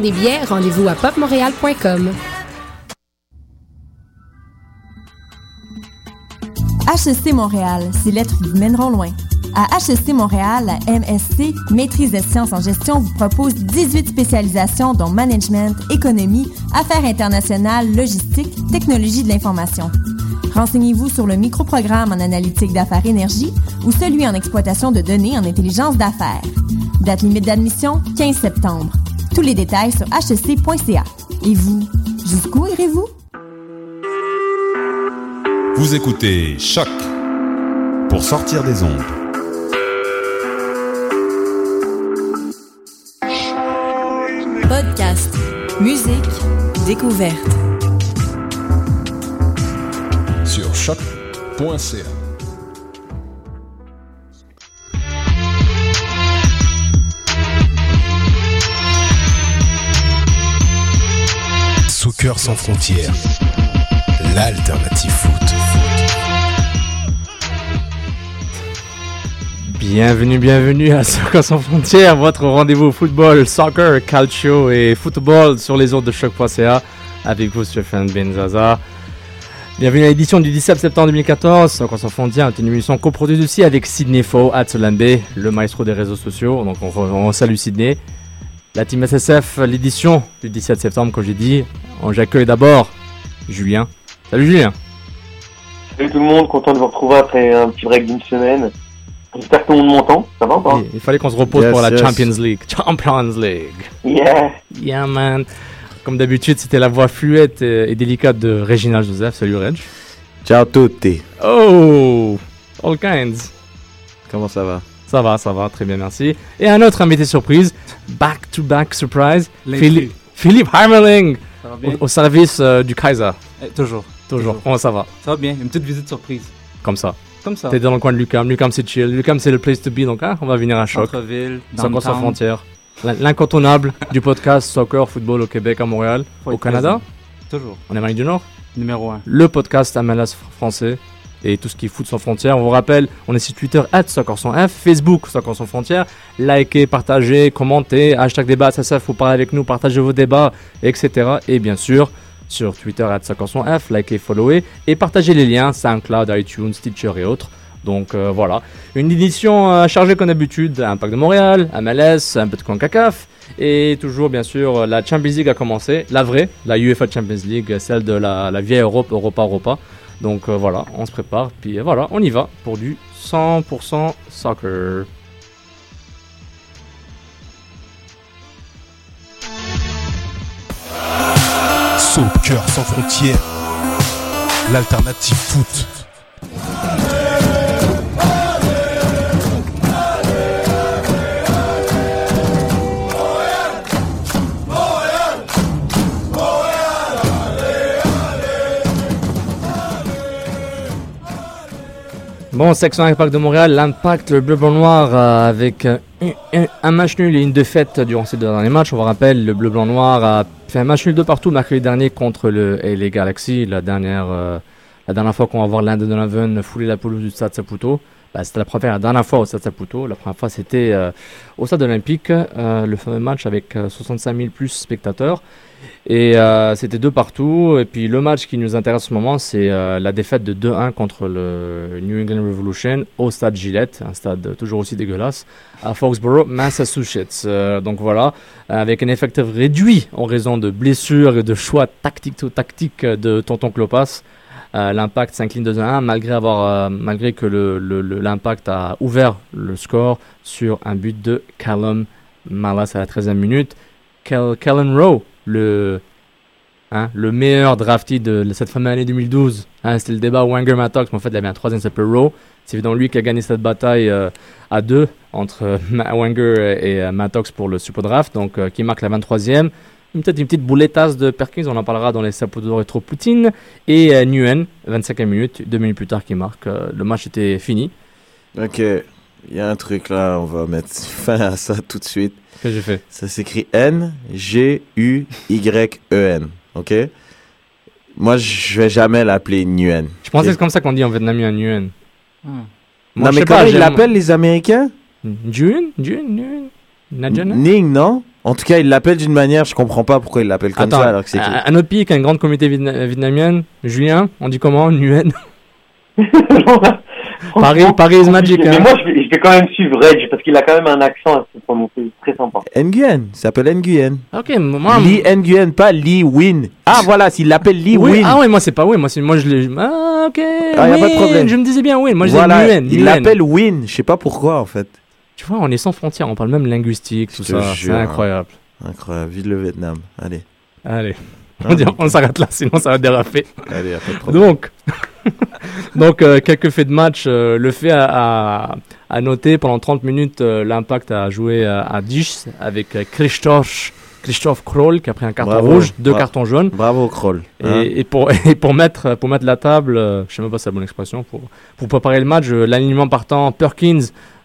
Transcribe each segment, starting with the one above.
des billets, rendez-vous à popmontréal.com. HEC Montréal, ces lettres vous mèneront loin. À HEC Montréal, la MSC, Maîtrise des sciences en gestion, vous propose 18 spécialisations dont management, économie, affaires internationales, logistique, technologie de l'information. Renseignez-vous sur le microprogramme en analytique d'affaires énergie ou celui en exploitation de données en intelligence d'affaires. Date limite d'admission, 15 septembre. Tous les détails sur hec.ca. Et vous, jusqu'où irez-vous? Vous écoutez Choc pour sortir des ondes. Podcast, musique, découverte. Sur choc.ca. Sans frontières, l'alternative foot. Bienvenue, bienvenue à Soccer sans frontières, votre rendez-vous football, soccer, calcio et football sur les ondes de choc.ca avec vous Stéphane Benzaza. Bienvenue à l'édition du 17 septembre 2014. Soccer sans frontières est une émission coproduite aussi avec Sydney Faux, Atsolambe, le maestro des réseaux sociaux. Donc on salue Sydney. La team SSF, l'édition du 17 septembre, comme j'ai dit. On- J'accueille d'abord Julien. Salut Julien. Salut tout le monde, content de vous retrouver après un petit break d'une semaine. J'espère que tout le monde m'entend, ça va ou pas Il, fallait qu'on se repose Yes, pour la yes. Champions League. Champions League. Yeah Yeah man. Comme d'habitude, c'était la voix fluette et et délicate de Regina Joseph. Salut Reg. Ciao tutti. Oh, all kinds. Comment ça va? Ça va, ça va, très bien, merci. Et un autre invité surprise, back to back surprise, Philippe, Philippe Heimerling, au, au service euh, du Kaiser. Eh, toujours. Toujours. Comment ça va Ça va bien. Une petite visite surprise. Comme ça. Comme ça. T'es dans le coin de Lucam. Lucam c'est chill. Lucam c'est le place to be. Donc hein, on va venir à choc. Centre-ville, sans frontières. L'in- L'incontournable du podcast Soccer Football au Québec, à Montréal, Faut au Canada, présent. Toujours. en Amérique du Nord. Numéro 1. le podcast MLS français et tout ce qui est foot sans frontières. On vous rappelle, on est sur Twitter, at Soccer sans F, Facebook, Soccer sans frontières. Likez, partagez, commentez, hashtag débat SSF, faut parler avec nous, partagez vos débats, etc. Et bien sûr, sur Twitter, at Soccer sans F, likez, followez et partagez les liens, SoundCloud, iTunes, Stitcher et autres. Donc euh, voilà, une édition euh, chargée comme d'habitude, Impact de Montréal, MLS, un peu de CONCACAF, et toujours bien sûr la Champions League a commencé, la vraie, la UEFA Champions League, celle de la vieille Europe, Europa Europa. Donc euh, voilà, on se prépare, puis euh, voilà, on y va pour du 100% soccer. Soccer sans frontières, l'alternative foot. Bon, section Impact de Montréal, l'impact le bleu blanc noir euh, avec euh, un, match nul et une défaite durant ces deux derniers matchs. On vous rappelle, le bleu blanc noir a fait un match nul de partout mercredi dernier contre le LA Galaxy. La dernière, euh, la dernière fois qu'on va voir l'Inde de Donovan fouler la pelouse du Stade Saputo. Bah, c'était la première, la dernière fois au Stade Saputo. La première fois, c'était au Stade Olympique, le fameux match avec euh, 65 000 plus spectateurs. Et euh, c'était deux partout. Et puis le match qui nous intéresse en ce moment, c'est euh, la défaite de 2-1 contre le New England Revolution au stade Gillette, un stade toujours aussi dégueulasse, à Foxborough, Massachusetts. Euh, donc voilà, avec un effectif réduit en raison de blessures et de choix tactiques de Tonton Clopas. L'impact s'incline 2 1 malgré avoir malgré que l'impact a ouvert le score sur un but de Callum Malas à la 13e minute. Cal- Callan Rowe, le hein, le meilleur drafty de cette fameuse année 2012. Hein, C'était le débat Wenger-Mattox, mais en fait, il avait un troisième s'appelle Rowe. C'est évidemment lui qui a gagné cette bataille euh, à deux entre euh, Wenger et euh, Mattox pour le Super Draft, donc euh, qui marque la 23e. Une- Peut-être une petite boulettasse de Perkins, on en parlera dans les Saputo Retro Poutine. Et euh, Nguyen, 25e minute, deux minutes plus tard, qui marque. Le match était fini. Ok, il y a un truc là, on va mettre fin à ça tout de suite. Qu'est-ce que j'ai fait? Ça s'écrit N-G-U-Y-E-N. Ok? Moi, je vais jamais l'appeler Nguyen. Je pensais que c'est comme ça qu'on dit en vietnamien Nguyen. Ah. Moi, non, mais comment ils l'appellent les Américains? Nguyen Nguyen Nguyen Ning, non? En tout cas, ils l'appellent d'une manière, je comprends pas pourquoi ils l'appellent comme Attends, ça alors que c'est écrit. un, un autre pays qui a une grande communauté vietna- vietnamienne, Julien, on dit comment Nguyen Paris, Paris is magic. Mais Hein. moi, je vais, je vais quand même suivre Reg parce qu'il a quand même un accent à se prononcer très sympa. Nguyen, il s'appelle Nguyen. Ok, moi. Lee Nguyen, pas Lee Win. Ah voilà, s'il l'appelle Lee oui, Win. ah ouais, moi c'est pas oui, moi c'est moi je l'ai. Ah ok. Ah, y a pas de Win, problème. Je me disais bien oui, moi je voilà, Nguyen. il l'appelle Win, je sais pas pourquoi en fait. Tu vois, on est sans frontières, on parle même linguistique, tout ça. C'est incroyable. Incroyable, vive le Vietnam. Allez, Allez, Ah, on, dit- on s'arrête là, sinon ça va déraper. allez, a pas de problème. Donc, donc euh, quelques faits de match. euh, le fait à, à, à noter, pendant 30 minutes, euh, l'impact a joué à, à 10 avec Christophe, Christophe Kroll qui a pris un carton Bravo. rouge, deux cartons jaunes. Bravo Kroll. Et, hein. et pour, et pour, mettre, pour mettre la table, je sais même pas si c'est la bonne expression, pour, pour préparer le match, l'alignement partant Perkins,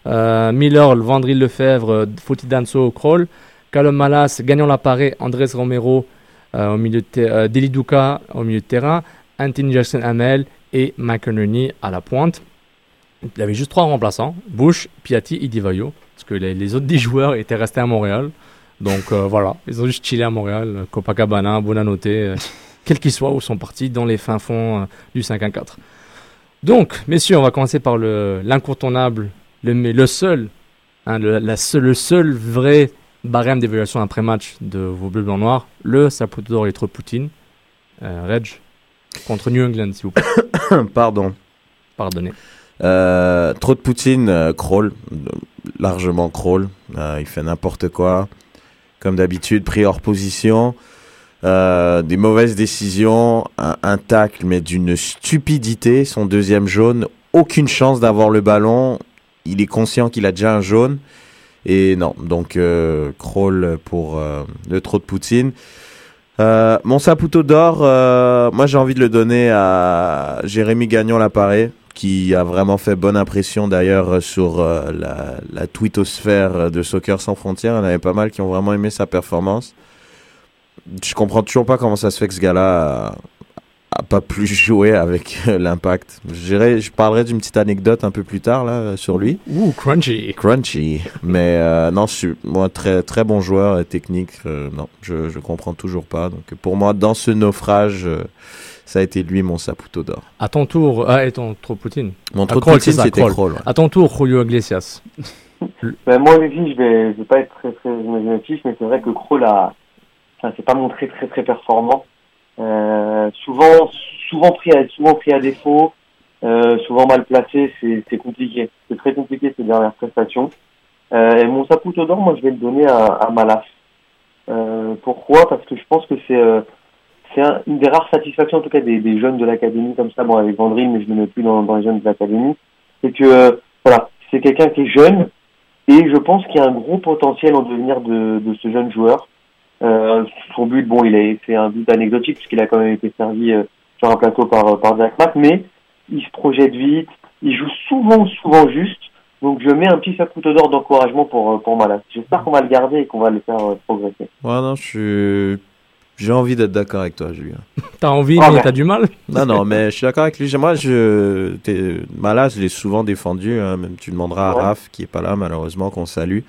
Miller, Vandry Lefebvre, Foti Danso, Kroll, Callum Malas, Gagnon Laparé, Andrés Romero, euh, au milieu de euh, Deli Duca au milieu de terrain, Anthony Jackson Hamel et McInerney à la pointe. Il avait juste trois remplaçants, Bush, Piatti et Divayo, parce que les, les autres 10 joueurs étaient restés à Montréal. Donc euh, voilà, ils ont juste chillé à Montréal, euh, Copacabana, Bonanote, euh, quel qu'il soit, où sont partis dans les fins fonds euh, du 5-1-4. Donc, messieurs, on va commencer par le- l'incontournable, le, mais le seul, hein, le, la le seul vrai barème d'évaluation après match de vos bleus blancs noirs, le Saputo d'or Electro Poutine, Reg, contre New England, s'il vous plaît. Pardon. Pardonnez. Euh, trop de Poutine, euh, Kroll, largement Kroll. Euh, il fait n'importe quoi. Comme d'habitude, pris hors position. Euh, des mauvaises décisions, un, un tacle, mais d'une stupidité. Son deuxième jaune, aucune chance d'avoir le ballon. Il est conscient qu'il a déjà un jaune. Et non, donc euh, Kroll pour le trop de Poutine. Euh, mon Saputo d'or, euh, moi j'ai envie de le donner à Jérémy Gagnon-Laparé, qui a vraiment fait bonne impression d'ailleurs sur euh, la, la twittosphère de Soccer Sans Frontières. Il y en avait pas mal qui ont vraiment aimé sa performance. Je comprends toujours pas comment ça se fait que ce gars-là pas plus joué avec l'impact. Je, parlerai d'une petite anecdote un peu plus tard là euh, sur lui. Ouh, crunchy. Crunchy. Mais euh, non, je suis moi très très bon joueur euh, technique. euh, non, je je comprends toujours pas. Donc pour moi, dans ce naufrage, euh, ça a été lui mon Saputo d'or. À ton tour, ah, et ton trop Poutine. Mon trop Poutine, c'était Kroll. Ouais. À ton tour, Julio Iglesias. Ben, moi aussi, je vais, je vais pas être très très imaginatif, mais c'est vrai que Kroll a, enfin, c'est pas montré très très performant. Euh, souvent, souvent pris à, souvent pris à défaut, euh, souvent mal placé, c'est, compliqué. C'est très compliqué ces dernières prestations. Euh, et mon Saputo d'or, moi, je vais le donner à, Malas. Pourquoi? Parce que je pense que c'est, c'est un- une des rares satisfactions, en tout cas des, des jeunes de l'académie comme ça, bon avec Vendry, mais je ne le mets plus dans, les jeunes de l'académie, c'est que voilà, c'est quelqu'un qui est jeune et je pense qu'il y a un gros potentiel en devenir de, de ce jeune joueur. Euh, son but, bon, il a fait un but anecdotique puisqu'il a quand même été servi euh, sur un plateau par, par Jack Mack, mais il se projette vite, il joue souvent, souvent juste. Donc je mets un petit saputo d'or d'encouragement pour, euh, pour Malas. J'espère qu'on va le garder et qu'on va le faire euh, progresser. Ouais, non, je suis. J'ai envie d'être d'accord avec toi, Julien. T'as envie, Ah, mais ouais. t'as du mal Non, non, mais je suis d'accord avec lui. Moi, je. Malas, je l'ai souvent défendu. hein, Même tu demanderas à Ouais. Raph, qui est pas là, malheureusement, qu'on salue.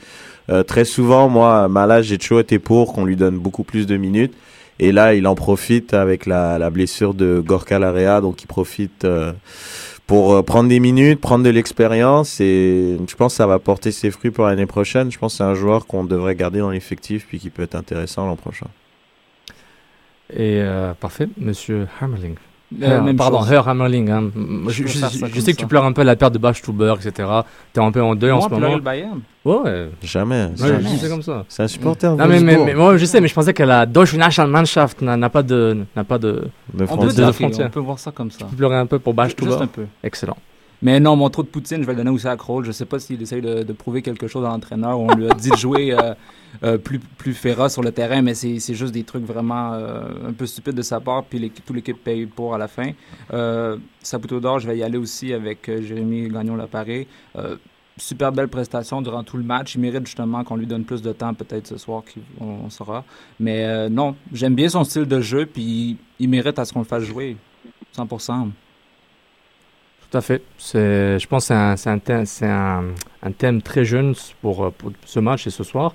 Euh, très souvent, moi, Malas, j'ai toujours été pour qu'on lui donne beaucoup plus de minutes. Et là, il en profite avec la, blessure de Gorka Larea. Donc, il profite euh, pour euh, prendre des minutes, prendre de l'expérience. Et je pense que ça va porter ses fruits pour l'année prochaine. Je pense que c'est un joueur qu'on devrait garder dans l'effectif puis qui peut être intéressant l'an prochain. Et parfait, monsieur Hammerling. Euh, Her- même pardon, chose. Her Hammerling. hein. Je, sais que ça. tu pleures un peu la perte de Bach Tuber, etc. T'es un peu en deuil en ce moment. le Bayern. Ouais, ouais. Jamais. Ouais, jamais. c'est comme ça. C'est un supporter. Non, mais, mais, mais moi, je sais, mais je pensais que la Deutsche Nationalmannschaft n'a n'a pas de, n'a pas de. De On peut, de frontières. on peut voir ça comme ça. Tu pleurais un peu pour Bach Juste Tuber. un peu. Excellent. Mais non, mon trou de Poutine, je vais le donner aussi à Kroll. Je sais pas s'il essaye de, prouver quelque chose à l'entraîneur. On lui a dit de jouer euh, euh, plus, plus féroce sur le terrain, mais c'est juste des trucs vraiment euh, un peu stupides de sa part. Puis toute l'équipe paye pour à la fin. Saputo d'or, je vais y aller aussi avec Jérémy Gagnon-Laparé. Super belle prestation durant tout le match. Il mérite justement qu'on lui donne plus de temps, peut-être ce soir, on, on saura. Mais non, j'aime bien son style de jeu, puis il mérite à ce qu'on le fasse jouer. 100%. Tout à fait. C'est, je pense que c'est un, c'est un, thème, c'est un, un thème très jeune pour, pour ce match et ce soir.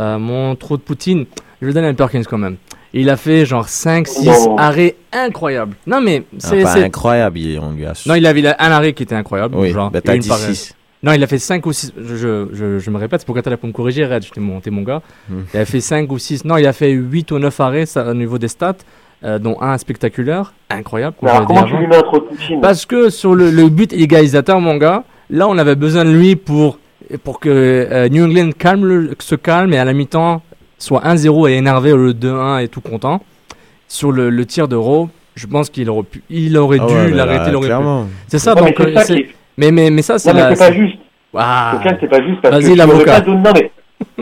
Euh, mon trou de Poutine, je vais le donner à Perkins quand même. Il a fait genre 5-6 Non. arrêts incroyables. Non, mais Ah, c'est. c'est- incroyable, on lui a. Non, il avait il a un arrêt qui était incroyable. Oui, genre, bah, une dit pareille. 6. Non, il a fait 5 ou 6. Je, je, je, je me répète, c'est pour que tu là pour me corriger, Red. T'es mon, t'es mon gars. Hmm. Il a fait 5 ou 6. Non, il a fait 8 ou 9 arrêts ça, au niveau des stats, euh, dont un spectaculaire. Incroyable. Mais alors, comment tu lui mets un trop de Parce que sur le, le but égalisateur, mon gars, là, on avait besoin de lui pour, pour que euh, New England calme le- se calme et à la mi-temps soit 1-0 et énervé au lieu de 2-1 et tout content. Sur le, le tir d'euro, je pense qu'il aurait, pu, il aurait Ah dû ouais, mais l'arrêter. là, il aurait pu. clairement. C'est ça, Ouais, mais donc. c'est euh, ça est- mais, mais, mais ça, c'est Non, mais la. c'est pas juste. Ah. C'est pas juste parce Vas-y, que l'aurais pas mais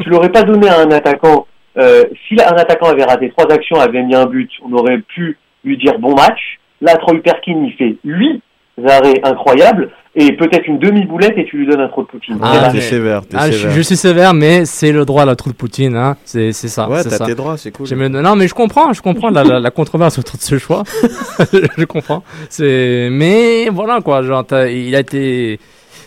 tu l'aurais pas donné à un attaquant. Euh, si un attaquant avait raté trois actions, avait mis un but, on aurait pu lui dire bon match. Là, Troy Perkin, il fait huit arrêts incroyables et peut-être une demi-boulette et tu lui donnes un trop de Poutine. Ah, t'es sévère, t'es Ah, je, sévère. je suis sévère, mais c'est le droit à la trou de Poutine, hein. C'est c'est ça. Ouais, c'est t'as ça. tes droits, c'est cool. Non, mais je comprends, je comprends la, la, la controverse autour de ce choix. je comprends. C'est, mais voilà quoi, genre, il a été,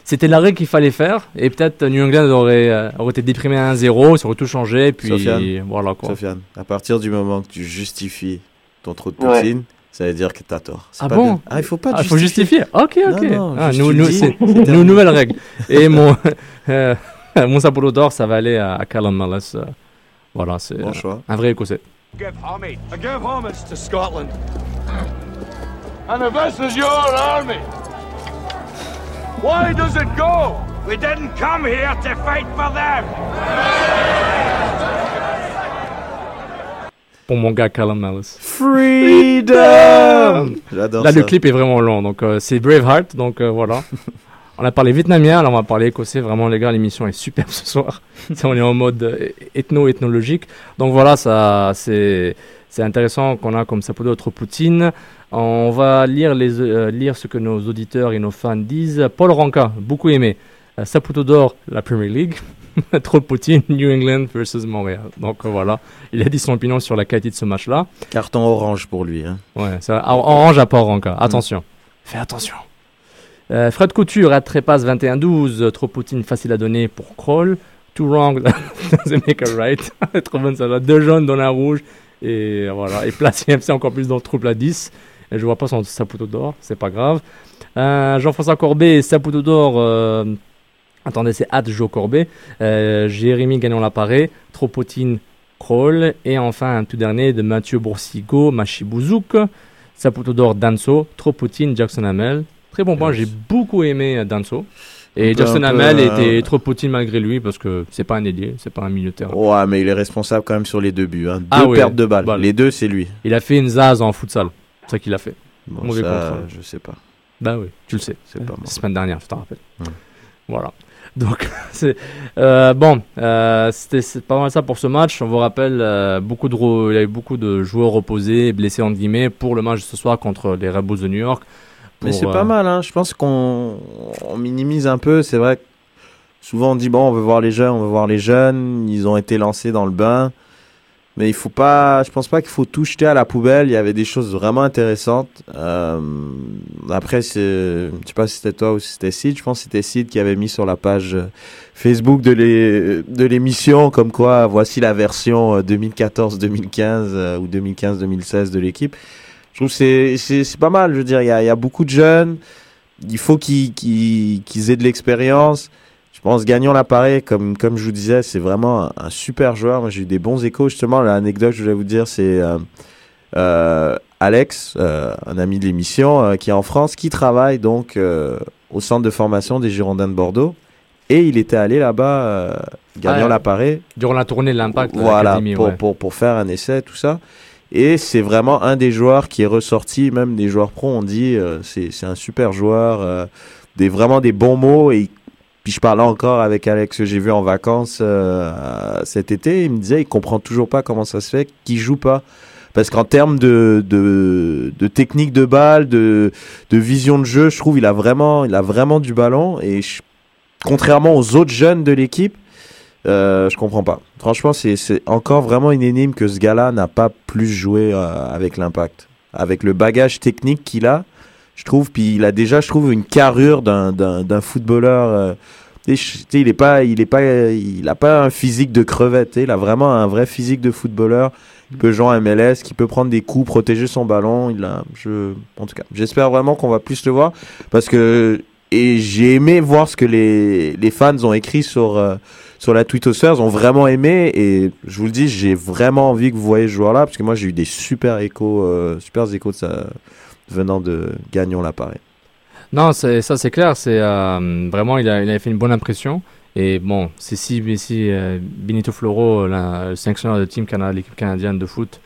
c'était l'arrêt qu'il fallait faire, et peut-être New England aurait, euh, aurait été déprimé à 1-0, ça aurait tout changé, puis Sofiane. voilà quoi. Sofiane, à partir du moment que tu justifies ton trou de Ouais. Poutine, ça veut dire que t'as tort. Ah pas bon bien. Ah, il faut pas Ah, faut justifier. Ok, ok. Non, non, Ah, nous, nous, c'est, terminé. nouvelle règle. Et mon, euh, mon saboulot d'or, ça va aller à, à Callum Mullis. euh, voilà, c'est Bon euh, un vrai écossais. give homage. I give homage to Scotland. And if this is your army, why does it go? We didn't come here to fight for them. Pour mon gars Callum Mullis. Freedom J'adore Là, ça. le clip est vraiment long, donc euh, c'est Braveheart, donc euh, voilà. on a parlé vietnamien, là on va parler écossais. Vraiment, les gars, l'émission est superbe ce soir. Ça, on est en mode euh, ethno-ethnologique. Donc voilà, ça, c'est, c'est intéressant qu'on a comme ça pour d'autres Poutine. On va lire, les, euh, lire ce que nos auditeurs et nos fans disent. Paul Ranka, beaucoup aimé. Euh, Saputo d'or, la Premier League. Trop Poutine, New England versus Montréal. Donc euh, voilà, il a dit son opinion sur la qualité de ce match-là. Carton orange pour lui. Hein. Ouais, ça, or- orange à Paul Ranka. Attention. Fais attention. Euh, Fred Couture, à Trépasse 21-12. Trop Poutine, facile à donner pour Kroll. Too wrong, doesn't make a right. Trop bonne ça là. Deux jaunes dans la rouge. Et voilà. Et place CMC encore plus dans le trouble à 10. Je vois pas son Saputo d'or, c'est pas grave. Euh, Jean-François Corbet, Saputo d'or. euh, attendez, c'est Ad Joe Corbet. Euh, Jérémy Gagnon l'appareil. Trop Poutine, Kroll. Et enfin, un tout dernier de Mathieu Boursigo, Machibouzouk. Saputo d'or, Danso. Trop Poutine, Jackson Hamel. Très bon point, Yes. j'ai beaucoup aimé euh, Danso. Et peu- Jackson Hamel euh, était trop malgré lui parce que c'est pas un ailier, c'est pas un milieu de terrain. Ouais, mais il est responsable quand même sur les deux buts. Hein. Deux Ah oui, pertes de balles. balle. Les deux, c'est lui. Il a fait une zaz en futsal. C'est ça qu'il a fait. Bon, Mauvais ça, contrôle. je sais pas. Bah oui, tu le sais. C'est pas moi. La semaine dernière, je t'en rappelle. Voilà. Donc, c'est euh, bon. euh, C'était pas mal ça pour ce match. On vous rappelle, euh, beaucoup de il y a eu beaucoup de joueurs opposés, blessés entre guillemets, pour le match de ce soir contre les Red Bulls de New York. Mais c'est pas mal, hein. je pense qu'on on minimise un peu. C'est vrai que souvent on dit bon, on veut voir les jeunes, on veut voir les jeunes. Ils ont été lancés dans le bain. Mais il faut pas, je pense pas qu'il faut tout jeter à la poubelle. Il y avait des choses vraiment intéressantes. Euh, après, c'est, je sais pas si c'était toi ou si c'était Sid. Je pense que c'était Sid qui avait mis sur la page euh, Facebook de l'é- de l'émission comme quoi voici la version euh, 2014-2015 euh, ou 2015-2016 de l'équipe. Je trouve que c'est pas mal. Je dire, il y a, beaucoup de jeunes. Il faut qu'ils qu'ils qu'ils aient de l'expérience. Je pense Gagnon l'appareil, comme comme je vous disais, c'est vraiment un, un super joueur. Moi, j'ai eu des bons échos justement. L'anecdote que je voulais vous dire, c'est euh, euh, Alex, euh, un ami de l'émission, qui est en France, qui travaille donc au centre de formation des Girondins de Bordeaux. Et il était allé là-bas, gagnant Ah, l'appareil. Durant la tournée de l'Impact, Voilà, pour, ouais. pour, pour faire un essai, tout ça. Et c'est vraiment un des joueurs qui est ressorti, même des joueurs pro ont dit, euh, c'est un super joueur, euh, des, vraiment des bons mots. Et je parlais encore avec Alex que j'ai vu en vacances euh, cet été, il me disait, il comprend toujours pas comment ça se fait qu'il joue pas. Parce qu'en termes de, technique de balle, de, vision de jeu, je trouve il a vraiment, il a vraiment du ballon. Et contrairement aux autres jeunes de l'équipe, euh, je comprends pas. Franchement, c'est encore vraiment une énigme que ce gars-là n'a pas plus joué euh, avec l'impact. Avec le bagage technique qu'il a, je trouve, puis il a déjà, je trouve, une carrure d'un footballeur. euh, il est pas, il est pas, il a pas un physique de crevette. Il a vraiment un vrai physique de footballeur. Il peut jouer en MLS, qui peut prendre des coups, protéger son ballon. Il a, je, en tout cas, j'espère vraiment qu'on va plus le voir parce que et j'ai aimé voir ce que les, les fans ont écrit sur euh, sur la Tweetosphère, ont vraiment aimé et je vous le dis, j'ai vraiment envie que vous voyez ce joueur-là parce que moi j'ai eu des super échos, euh, échos de ça venant de Gagnon l'appareil. Non, ça c'est clair. C'est euh, vraiment, il, a, fait une bonne impression. Et bon, c'est si, si euh, Benito Floro, la- le sélectionneur de team Canada, l'équipe canadienne de foot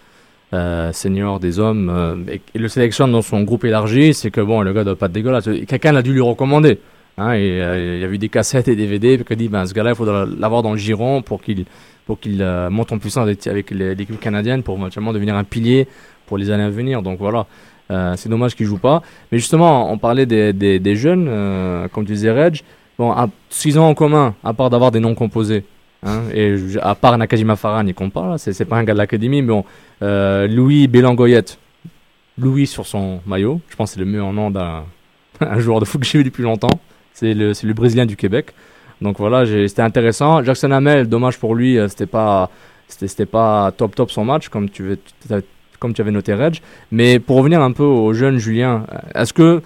euh, senior des hommes, euh, et, le sélectionne dans son groupe élargi, c'est que bon, le gars doit pas être dégueulasse. Quelqu'un a dû lui recommander. Hein, et, il y a eu des cassettes et des DVD, a dit, ben, ce gars-là, il faudra l'avoir dans le giron pour qu'il pour qu'il monte en puissance avec, l'équipe canadienne pour éventuellement devenir un pilier pour les années à venir. Donc voilà, Euh, c'est dommage qu'il joue pas. Mais justement, on parlait des, des, jeunes, euh, comme tu disais, Reg. Bon, ce qu'ils ont en commun, à part d'avoir des noms composés, hein, et à part Nakajima Farhan, il compte pas, c'est pas un gars de l'académie, mais euh, Louis Bélangoyette, Louis sur son maillot, je pense que c'est le meilleur nom d'un un joueur de foot que j'ai vu depuis longtemps. C'est le, le Brésilien du Québec. Donc voilà, c'était intéressant. Jackson Hamel, dommage pour lui, c'était pas, c'était pas top top son match, comme tu, tu- comme tu avais noté Reg. Mais pour revenir un peu au jeune Julien, est-ce que,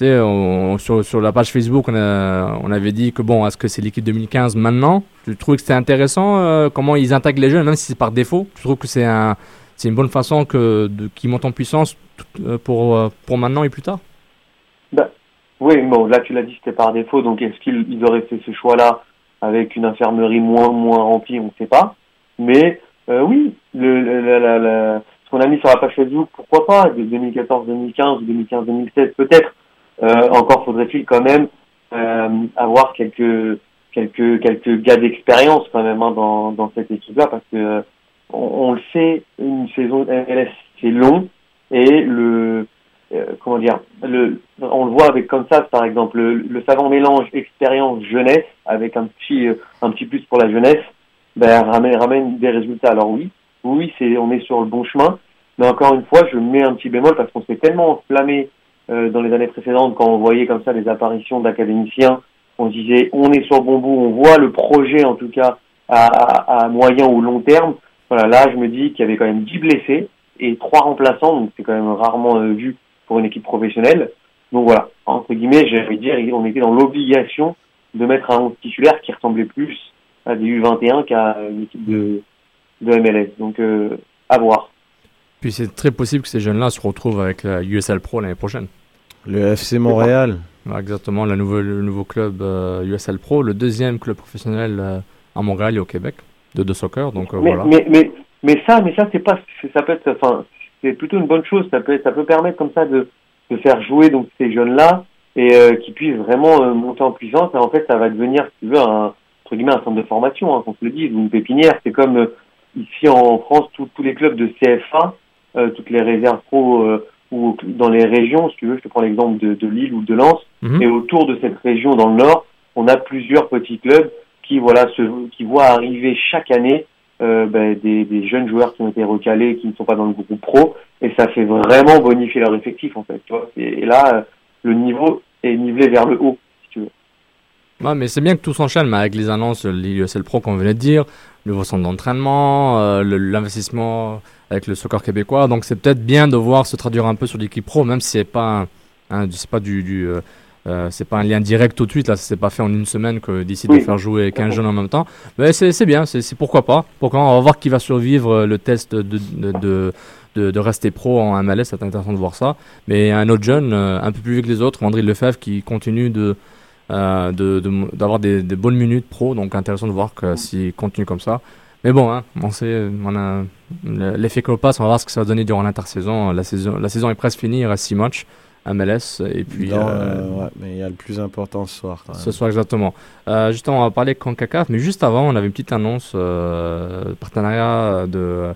on- sur, sur la page Facebook, on, avait dit que bon, est-ce que c'est l'équipe 2015 maintenant? Tu trouves que c'était intéressant euh, comment ils intègrent les jeunes, même si c'est par défaut? Tu trouves que c'est un, c'est une bonne façon que qu'ils montent en puissance euh, pour, euh, pour maintenant et plus tard? Bah, oui, bon, là tu l'as dit, c'était par défaut, donc est-ce qu'ils ils auraient fait ce choix-là avec une infirmerie moins moins remplie, on ne sait pas. Mais oui, le, la- ce qu'on a mis sur la page Facebook, pourquoi pas, de 2014-2015 ou 2015-2016 peut-être. Euh, encore faudrait-il quand même euh, avoir quelques quelques quelques gars d'expérience quand même hein, dans dans cette équipe-là, parce que on, le sait, une saison MLS c'est long et le euh, comment dire, le, on le voit avec comme ça, par exemple, le, le savant mélange expérience jeunesse avec un petit, un petit plus pour la jeunesse, ben, ramène, ramène des résultats. Alors oui, oui, on est sur le bon chemin, mais encore une fois, je mets un petit bémol parce qu'on s'est tellement enflammé euh, dans les années précédentes quand on voyait comme ça les apparitions d'académiciens, on disait on est sur bon bout, on voit le projet en tout cas à, moyen ou long terme. Voilà, là, je me dis qu'il y avait quand même 10 blessés et trois remplaçants, donc c'est quand même rarement euh, vu pour une équipe professionnelle. Donc voilà, entre guillemets, de dire, on était dans l'obligation de mettre un 11 titulaire qui ressemblait plus à des U21 qu'à une équipe de, de MLS. Donc euh, à voir. Puis c'est très possible que ces jeunes-là se retrouvent avec la USL Pro l'année prochaine. Le FC Montréal. Exactement, la nouvelle- le nouveau club euh, USL Pro, le deuxième club professionnel euh, à Montréal et au Québec de, de soccer. Donc euh, mais, voilà. mais, mais, mais ça, mais ça, c'est pas, ça peut être, enfin, c'est plutôt une bonne chose. Ça peut, ça peut permettre comme ça de, de faire jouer donc ces jeunes-là et euh, qui puissent vraiment euh, monter en puissance. Et en fait, ça va devenir, si tu veux, un entre guillemets un centre de formation, hein, qu'on se le dise, ou une pépinière. C'est comme euh, ici en France, tous tous les clubs de CFA, euh, toutes les réserves pro euh, ou dans les régions, si tu veux, je te prends l'exemple de, de Lille ou de Lens. Mhm. Et autour de cette région dans le Nord, on a plusieurs petits clubs qui voilà se, qui voient arriver chaque année euh, ben, des, des jeunes joueurs qui ont été recalés, qui ne sont pas dans le groupe pro, et ça fait vraiment bonifier leur effectif en fait. Tu vois et, et là, euh, le niveau est nivelé vers le haut, si tu veux. Ouais, mais c'est bien que tout s'enchaîne, mais avec les annonces, l'USL Pro qu'on venait de dire, nouveau centre d'entraînement, euh, l'investissement avec le soccer québécois. Donc c'est peut-être bien de voir se traduire un peu sur l'équipe pro, même si c'est pas, c'est pas du, du, euh, euh, c'est pas un lien direct tout de suite. Là, c'est pas fait en une semaine que décide de faire jouer 15 jeunes en même temps. Mais c'est bien, c'est pourquoi pas. Pourquoi on va voir qui va survivre le test de, de, de, de, de rester pro en MLS. C'est intéressant de voir ça. Mais un autre jeune, euh, un peu plus vieux que les autres, André Lefebvre, qui continue de euh, de- de- d'avoir des, des bonnes minutes pro. Donc intéressant de voir que s'il continue comme ça. Mais bon, hein, on sait, on a le- l'effet Clopas, on va voir ce que ça va donner durant l'intersaison. La saison, la saison est presque finie, il reste 6 matchs MLS. Et puis, Non, euh, euh, ouais, mais il y a le plus important ce soir. Quand même. ce soir exactement. Euh, justement, on va parler CONCACAF, mais juste avant, on avait une petite annonce, euh, partenariat de,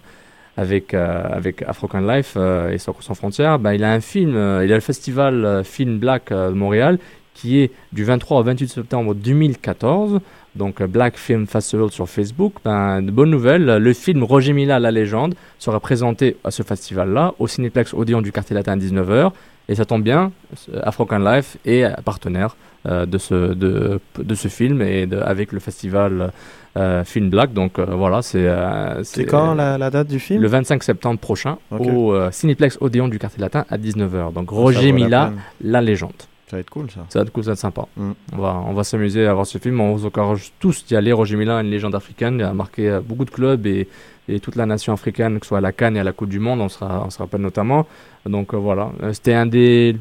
avec, euh, avec African Life euh, et Soccer Sans Frontières. Ben, il a un film, euh, il a le festival euh, Film Black euh, de Montréal qui est du 23 au 28 septembre 2014. Donc euh, Black Film Festival sur Facebook. Ben, de bonnes nouvelles, le film Roger Mila, la légende, sera présenté à ce festival-là au Cinéplex Odéon du quartier latin à 19h. Et ça tombe bien, euh, African Life est partenaire euh, de, ce, de, de ce film et de, avec le festival euh, Film Black. Donc euh, voilà, c'est. euh, C'est quand la, la date du film? Le 25 septembre prochain au euh, Cinéplex Odéon du quartier latin à 19h. Donc Roger Mila, la légende. Ça va être cool ça. Ça va être cool, ça va être sympa. Mm. On va, on va s'amuser à voir ce film. On vous encourage tous d'y aller. Roger Mila, une légende africaine, il a marqué euh, beaucoup de clubs et, et toute la nation africaine, que ce soit à la Cannes et à la Coupe du Monde, on, sera, on se rappelle notamment. Donc euh, voilà, Euh, c'était un des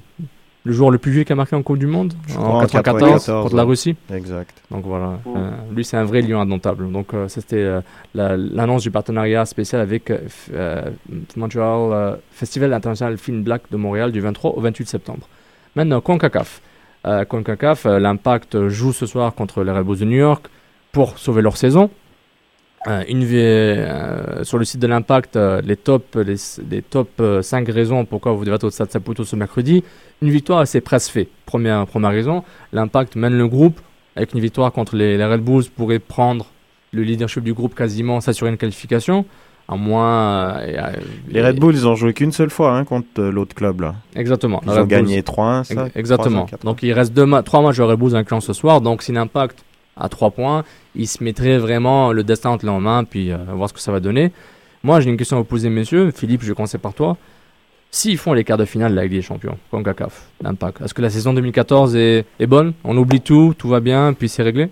le joueur le plus vieux qui a marqué en Coupe du Monde Je en crois en 94 94, contre la. Russie. Exact. Donc voilà, Mm. euh, lui c'est un vrai lion indomptable. Donc euh, c'était euh, la- l'annonce du partenariat spécial avec Montreal euh, Festival international Film Black de Montréal du 23 au 28 septembre. Maintenant, CONCACAF. Euh, CONCACAF, euh, l'Impact joue ce soir contre les Red Bulls de New York pour sauver leur saison. Euh, euh, sur le site de l'Impact, les top, les, top euh, 5 raisons pourquoi vous devez être au Stade Saputo ce mercredi. Une victoire, c'est presque fait. Première, première raison, l'Impact mène le groupe. Avec une victoire contre les, les Red Bulls, pourrait prendre le leadership du groupe quasiment, s'assurer une qualification. À moins. euh, Les Red Bulls, ils ont joué qu'une seule fois hein, contre euh, l'autre club là. Exactement. Ils ont Red gagné Bulls. 3-1, ça Ex- Exactement. 3-5, 4-1. Donc il reste deux ma- trois matchs de Red Bulls incluant ce soir. Donc si l'impact à 3 points, il se mettrait vraiment le destin entre les mains, puis euh, voir ce que ça va donner. Moi, j'ai une question à vous poser, messieurs. Philippe, je vais commencer par toi. S'ils font les quarts de finale de la Ligue des Champions, CONCACAF, l'impact, est-ce que la saison 2014 est, est bonne? On oublie tout, tout va bien, puis c'est réglé?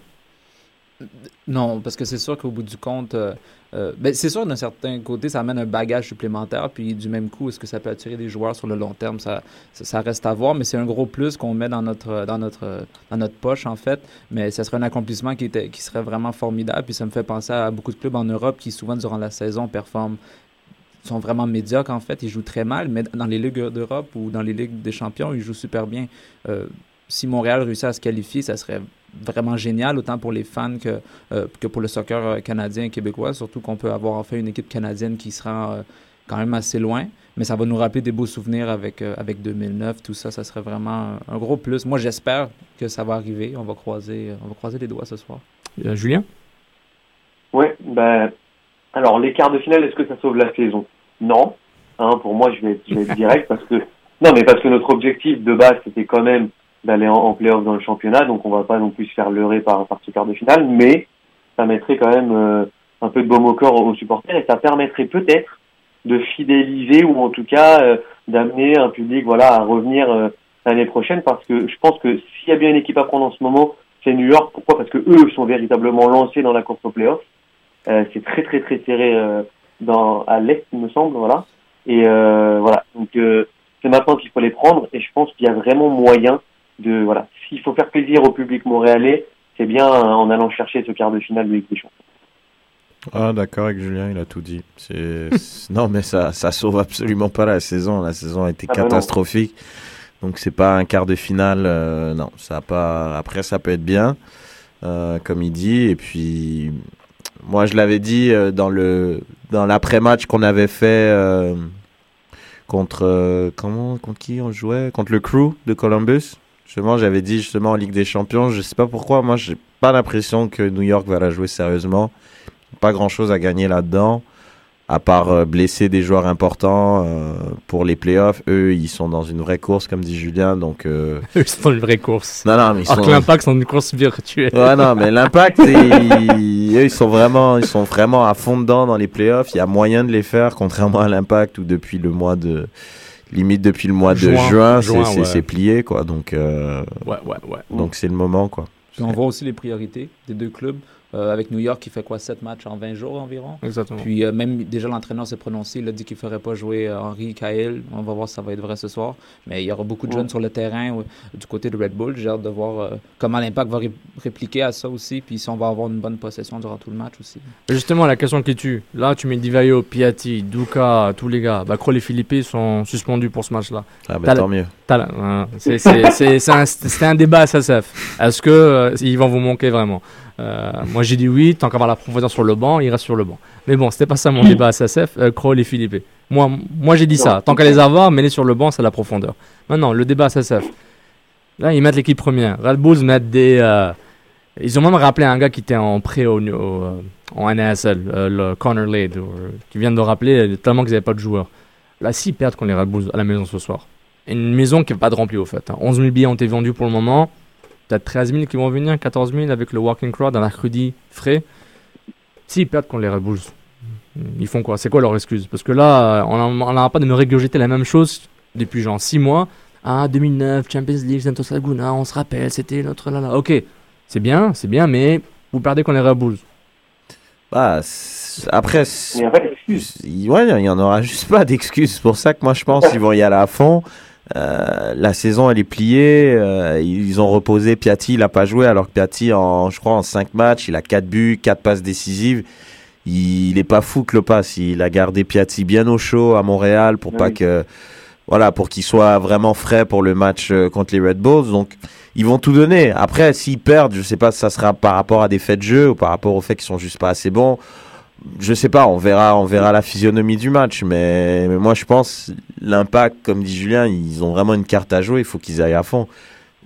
Non, parce que c'est sûr qu'au bout du compte, euh, euh, ben, c'est sûr d'un certain côté, ça amène un bagage supplémentaire, puis du même coup, est-ce que ça peut attirer des joueurs sur le long terme, ça, ça, reste à voir, mais c'est un gros plus qu'on met dans notre, dans, notre, dans notre poche, en fait, mais ça serait un accomplissement qui, était, qui serait vraiment formidable, puis ça me fait penser à beaucoup de clubs en Europe qui, souvent, durant la saison, performent sont vraiment médiocres en fait, ils jouent très mal, mais dans les ligues d'Europe ou dans les ligues des champions, ils jouent super bien. Euh, si Montréal réussit à se qualifier, ça serait vraiment génial, autant pour les fans que, euh, que pour le soccer euh, canadien et québécois, surtout qu'on peut avoir enfin une équipe canadienne qui sera euh, quand même assez loin, mais ça va nous rappeler des beaux souvenirs avec, euh, avec 2009, tout ça, ça serait vraiment un gros plus. Moi, j'espère que ça va arriver, on va croiser, on va croiser les doigts ce soir. Euh, Julien? Ouais, ben, alors les quarts de finale, est-ce que ça sauve la saison? Non. Hein, pour moi, je vais, être- je vais être direct parce que non, mais parce que notre objectif de base, c'était quand même d'aller en, en playoff dans le championnat, donc on va pas non plus se faire leurrer par, par ce quart de finale, mais ça mettrait quand même euh, un peu de baume au corps aux, supporters et ça permettrait peut-être de fidéliser ou en tout cas euh, d'amener un public voilà à revenir euh, l'année prochaine parce que je pense que s'il y a bien une équipe à prendre en ce moment, c'est New York. Pourquoi? Parce que eux sont véritablement lancés dans la course au playoff. Euh, c'est très très très serré euh, dans à l'est, il me semble, voilà. Et euh, voilà, donc c'est maintenant qu'il faut les prendre et je pense qu'il y a vraiment moyen de voilà. S'il faut faire plaisir au public montréalais, c'est bien euh, en allant chercher ce quart de finale de Ligue des Champions. Ah, d'accord, avec Julien, il a tout dit. Non, mais ça, ça sauve absolument pas la saison. La saison a été Ah non. catastrophique. Donc, c'est pas un quart de finale. euh, non, ça a pas. Après, ça peut être bien, euh, comme il dit. Et puis, moi, je l'avais dit euh, dans le dans l'après-match qu'on avait fait contre comment contre qui on jouait? Contre le Crew de Columbus? Justement, j'avais dit justement en Ligue des Champions. Je sais pas pourquoi. Moi, j'ai pas l'impression que New York va la jouer sérieusement pas grand chose à gagner là-dedans, à part euh, blesser des joueurs importants euh, pour les playoffs. Eux, ils sont dans une vraie course, comme dit Julien. Donc, euh, Eux, c'est dans une vraie course. non, non, mais ils Alors que sont. l'impact, c'est dans une course virtuelle. Ouais, non, mais l'impact, ils, eux, ils sont vraiment, ils sont vraiment à fond dedans dans les playoffs. Il y a moyen de les faire, contrairement à l'impact où depuis le mois de, limite depuis le mois de Juin, c'est, ouais. plié, quoi. Donc, euh, Ouais, ouais, ouais. donc c'est le moment, quoi. Puis on voit aussi les priorités des deux clubs. Euh, avec New York, il fait quoi 7 matchs en 20 jours environ? Exactement. Puis euh, même déjà l'entraîneur s'est prononcé, il a dit qu'il ne ferait pas jouer euh, Henry Cahill. On va voir si ça va être vrai ce soir. Mais il y aura beaucoup de jeunes sur le terrain euh, du côté de Red Bull. J'ai hâte de voir euh, comment l'impact va ré- répliquer à ça aussi. Puis si on va avoir une bonne possession durant tout le match aussi. Justement, la question qui tue. Là, tu mets Divayo, Piatti, Duka, tous les gars. Bah, Kroll et Philippe sont suspendus pour ce match-là. Ah, bah, la- tant mieux. euh, c'est- un- C'était un débat SSF. Est-ce que euh, ils vont vous manquer vraiment? Moi, j'ai dit oui. Tant qu'avoir la profondeur sur le banc, il reste sur le banc. Mais bon, c'était pas ça mon débat SSF. Euh, Kroll et Philippe. Moi, moi j'ai dit ça. Tant qu'à les avoir, mets-les sur le banc, c'est la profondeur. Maintenant, le débat SSF. Là, ils mettent l'équipe première. Red Bulls mettent des. euh, ils ont même rappelé un gars qui était en pré au, au, euh, en NASL, euh, le Connor Lade, euh, qui vient de rappeler euh, tellement qu'ils n'avaient pas de joueurs. Là, s'ils perdent contre les Red Bulls à la maison ce soir, une maison qui n'est pas de remplie au fait. hein. 11 000 billets ont été vendus pour le moment. Peut-être 13 000 qui vont venir, 14 000 avec le walking crowd un mercredi frais. S'ils perdent contre les Red Bulls, ils font quoi? C'est quoi leur excuse? Parce que là, on n'arrête pas de me régurgiter la même chose depuis genre 6 mois. Ah, 2009, Champions League, Santos Laguna, on se rappelle, c'était notre là là. Ok, c'est bien, c'est bien, mais vous perdez contre les Red Bulls. Bah, après, Il n'y a pas d'excuse. ouais, il y en aura juste pas d'excuses. C'est pour ça que moi je pense qu'ils vont y aller à fond. Euh, la saison elle est pliée. euh, ils ont reposé Piatti, il a pas joué alors que Piatti en, je crois, en 5 matchs, il a 4 buts, 4 passes décisives. Il, il est pas fou Klopas. Il a gardé Piatti bien au chaud à Montréal pour Oui. pas que, voilà, pour qu'il soit vraiment frais pour le match euh, contre les Red Bulls. Donc ils vont tout donner. Après, s'ils perdent, je sais pas si ça sera par rapport à des faits de jeu ou par rapport au fait qu'ils sont juste pas assez bons. Je sais pas, on verra, on verra la physionomie du match, mais, mais moi je pense l'impact, comme dit Julien, ils ont vraiment une carte à jouer, il faut qu'ils aillent à fond.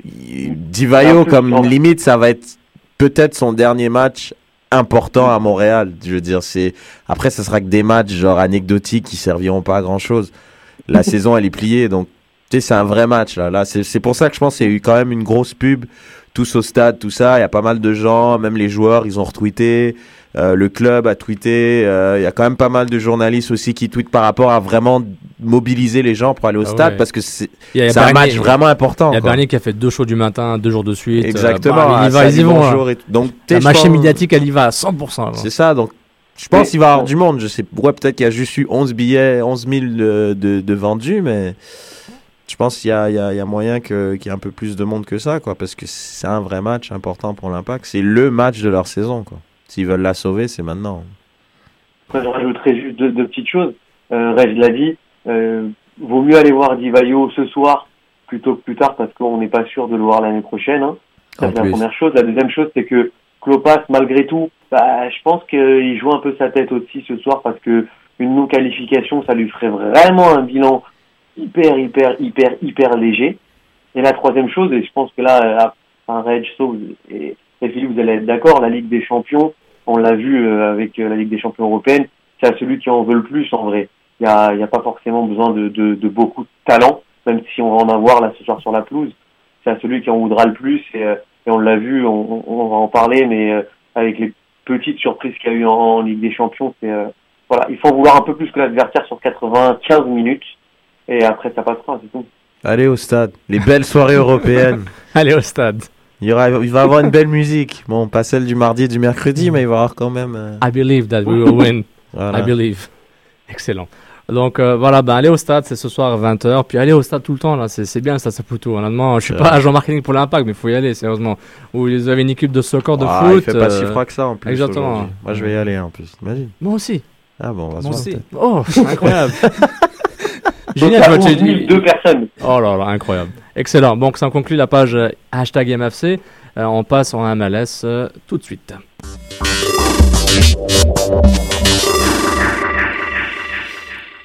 Divayo, comme limite, ça va être peut-être son dernier match important à Montréal. Je veux dire, c'est après, ça sera que des matchs genre anecdotiques qui serviront pas à grand chose. La saison, elle est pliée, donc tu sais, c'est un vrai match là. Là, c'est pour ça que je pense qu'il y a eu quand même une grosse pub, tous au stade, tout ça. Il y a pas mal de gens, même les joueurs, ils ont retweeté. Euh, le club a tweeté. euh, Il y a quand même pas mal de journalistes aussi qui tweetent par rapport à vraiment mobiliser les gens pour aller au Ah stade ouais. parce que c'est Il un match vraiment important. Il y a. Bernier qui a fait deux shows du matin, deux jours de suite. euh, Exactement. bah, ah, ils y va- ils y tout. Donc, La machine pense- médiatique, elle y va à 100%. là. C'est ça, donc je pense qu'il va y avoir du monde. Je sais, ouais, peut-être qu'il y a juste eu 11 billets, 11 000 de, de- de vendus, mais je pense qu'il y a, il y a- il y a moyen qu'il y ait un peu plus de monde que ça, quoi, parce que c'est un vrai match important pour l'Impact. C'est le match de leur saison, quoi. S'ils veulent la sauver, c'est maintenant. Après, je rajouterais juste deux, deux petites choses. Euh, Reg l'a dit, euh, vaut mieux aller voir Divayo ce soir plutôt que plus tard parce qu'on n'est pas sûr de le voir l'année prochaine. Hein. Ça, c'est la première chose. La deuxième chose, c'est que Klopas, malgré tout, bah, je pense qu'il joue un peu sa tête aussi ce soir parce que une non-qualification, ça lui ferait vraiment un bilan hyper, hyper, hyper, hyper léger. Et la troisième chose, et je pense que là, un Reg, Sauve et, et Philippe, vous allez être d'accord, la Ligue des Champions, on l'a vu euh, avec euh, la Ligue des Champions européenne, c'est à celui qui en veut le plus en vrai. Il n'y a, il y a pas forcément besoin de, de, de beaucoup de talent, même si on va en avoir là ce soir sur la pelouse. C'est à celui qui en voudra le plus et, euh, et on l'a vu, on, on va en parler, mais avec les petites surprises qu'il y a eu en, en Ligue des Champions, c'est euh, voilà, il faut en vouloir un peu plus que l'adversaire sur 95 minutes et après ça passera, c'est tout. Allez au stade. Les belles soirées européennes. Allez au stade. Il, y aura, il va y avoir une belle musique. Bon, pas celle du mardi et du mercredi, mais il va y avoir quand même. euh, I believe that we will win. voilà. I believe. Excellent. Donc euh, voilà, ben allez au stade, c'est ce soir à 20h. Puis allez au stade tout le temps, là, c'est c'est bien le stade Saputo. Honnêtement, je suis pas agent marketing pour l'impact, mais il faut y aller, sérieusement. Où ils avaient une équipe de soccer, de Ah, foot. il fait pas si euh, froid que ça en plus. exactement. Moi, je vais y aller en plus. Imagine. Moi aussi. Ah bon, on va se Moi voir aussi. Oh, incroyable. Donc, Génial, 11 000, tu- deux personnes. Oh là là, incroyable. Excellent. Donc ça conclut la page euh, hashtag MFC. Euh, on passe en MLS euh, tout de suite.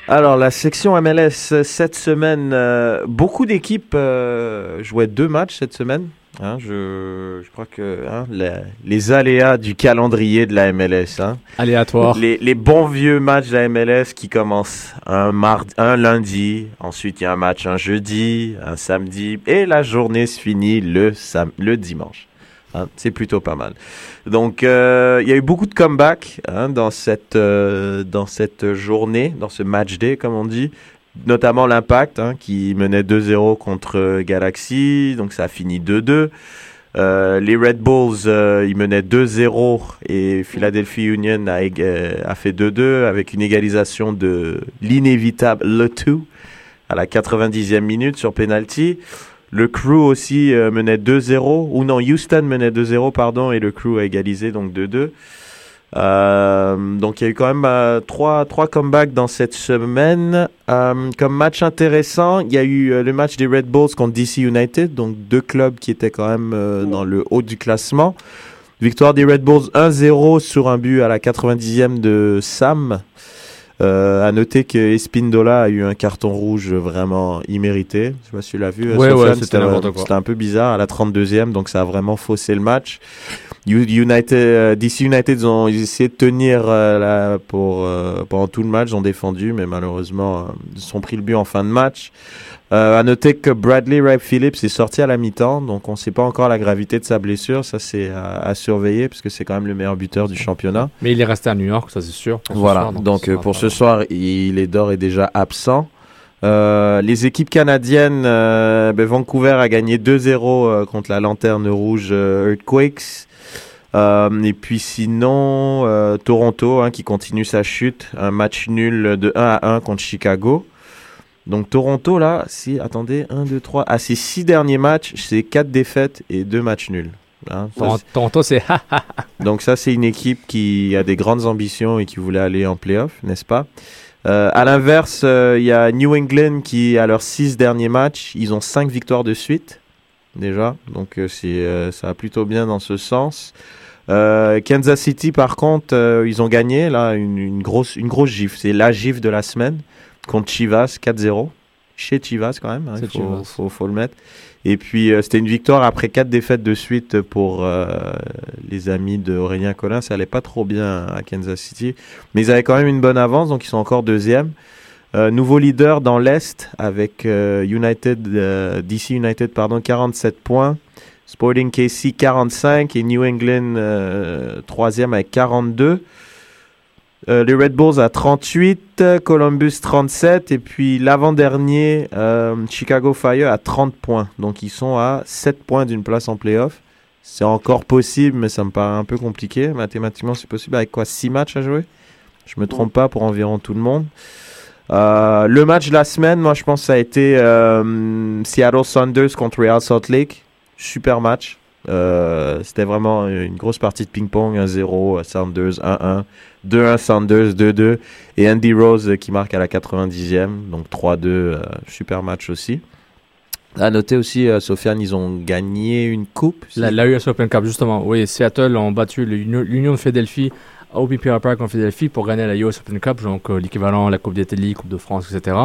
Alors, la section MLS cette semaine, euh, beaucoup d'équipes euh, jouaient deux matchs cette semaine. Hein, je, je crois que hein, la- les aléas du calendrier de la MLS. Hein. Aléatoire. Les, les bons vieux matchs de la MLS qui commencent un, mardi, un lundi, ensuite il y a un match un jeudi, un samedi, et la journée se finit le, sam le dimanche. C'est plutôt pas mal. Donc, euh, il y a eu beaucoup de comebacks dans, cette, euh, dans cette journée, dans ce match day, comme on dit. Notamment l'Impact, hein, qui menait 2-0 contre Galaxy, donc ça a fini 2-2. Euh, les Red Bulls, euh, ils menaient 2-0 et Philadelphia Union a, euh, fait 2-2 avec une égalisation de l'inévitable Le Tout à la 90e minute sur penalty. Le Crew aussi euh, menait 2-0, ou non, Houston menait 2-0, pardon, et le Crew a égalisé donc 2-2. Euh, donc il y a eu quand même euh, trois, trois comebacks dans cette semaine. Euh, comme match intéressant, il y a eu euh, le match des Red Bulls contre DC United, donc deux clubs qui étaient quand même euh, dans le haut du classement. Victoire des Red Bulls 1-0 sur un but à la 90e de Sam. Euh, à noter que Espindola a eu un carton rouge vraiment immérité. Je sais pas si tu l'as vu. Ouais, ouais. C'était un peu bizarre à la 32e, donc ça a vraiment faussé le match. United, euh, DC United, ils ont ils ont essayé de tenir euh, là, pour, euh, pendant tout le match, ont défendu, mais malheureusement, ils se sont pris le but en fin de match. Euh, à noter que Bradley Wright Phillips est sorti à la mi-temps, donc on ne sait pas encore la gravité de sa blessure. Ça, c'est à, à surveiller, parce que c'est quand même le meilleur buteur du championnat. Mais il est resté à New York, ça c'est sûr. Voilà, soir, donc, euh, pour ce soir, il est d'ores et déjà absent. Euh, les équipes canadiennes, euh, ben, Vancouver a gagné 2-0 euh, contre la Lanterne Rouge euh, Earthquakes. Euh, et puis sinon, euh, Toronto hein, qui continue sa chute, un match nul de 1 à 1 contre Chicago. Donc Toronto là, si attendez, 1, 2, 3, à ses six derniers matchs, c'est 4 défaites et 2 matchs nuls. Hein, ça, Toronto- c'est donc ça, c'est une équipe qui a des grandes ambitions et qui voulait aller en playoff, n'est-ce pas? Euh, À l'inverse, euh, il y a New England qui, à leurs six derniers matchs, ils ont cinq victoires de suite, déjà. Donc euh, c'est, ça va plutôt bien dans ce sens. Euh, Kansas City, par contre, euh, ils ont gagné là une, une grosse, une grosse gifle. C'est la gifle de la semaine contre Chivas 4-0. Chez Chivas quand même, hein, il faut, Chivas. faut, faut le mettre. Et puis euh, c'était une victoire après quatre défaites de suite pour les amis de Aurélien Collin. Ça allait pas trop bien à Kansas City, mais ils avaient quand même une bonne avance, donc ils sont encore deuxième. Nouveau leader dans l'Est avec United, DC United pardon, 47 points. Sporting KC 45 et New England euh, troisième avec 42. Euh, les Red Bulls à 38, Columbus 37 et puis l'avant-dernier euh, Chicago Fire à 30 points. Donc ils sont à 7 points d'une place en playoff. C'est encore possible, mais ça me paraît un peu compliqué. Mathématiquement, c'est possible avec quoi 6 matchs à jouer? Je me trompe pas pour environ tout le monde. Euh, le match de la semaine, moi je pense que ça a été Seattle Saunders contre Real Salt Lake. Super match. Euh, C'était vraiment une grosse partie de ping-pong. 1-0, Saunders 1-1, 2-1 Saunders 2-2 et Andy Rose euh, qui marque à la 90e. Donc 3-2, euh, super match aussi. À noter aussi, euh, Sofiane, ils ont gagné une coupe. La, la US Open Cup, justement. Oui, Seattle ont battu l'Union de Philadelphie au Park en Philadelphie pour gagner la US Open Cup, donc euh, l'équivalent la Coupe d'Italie, Coupe de France, etc.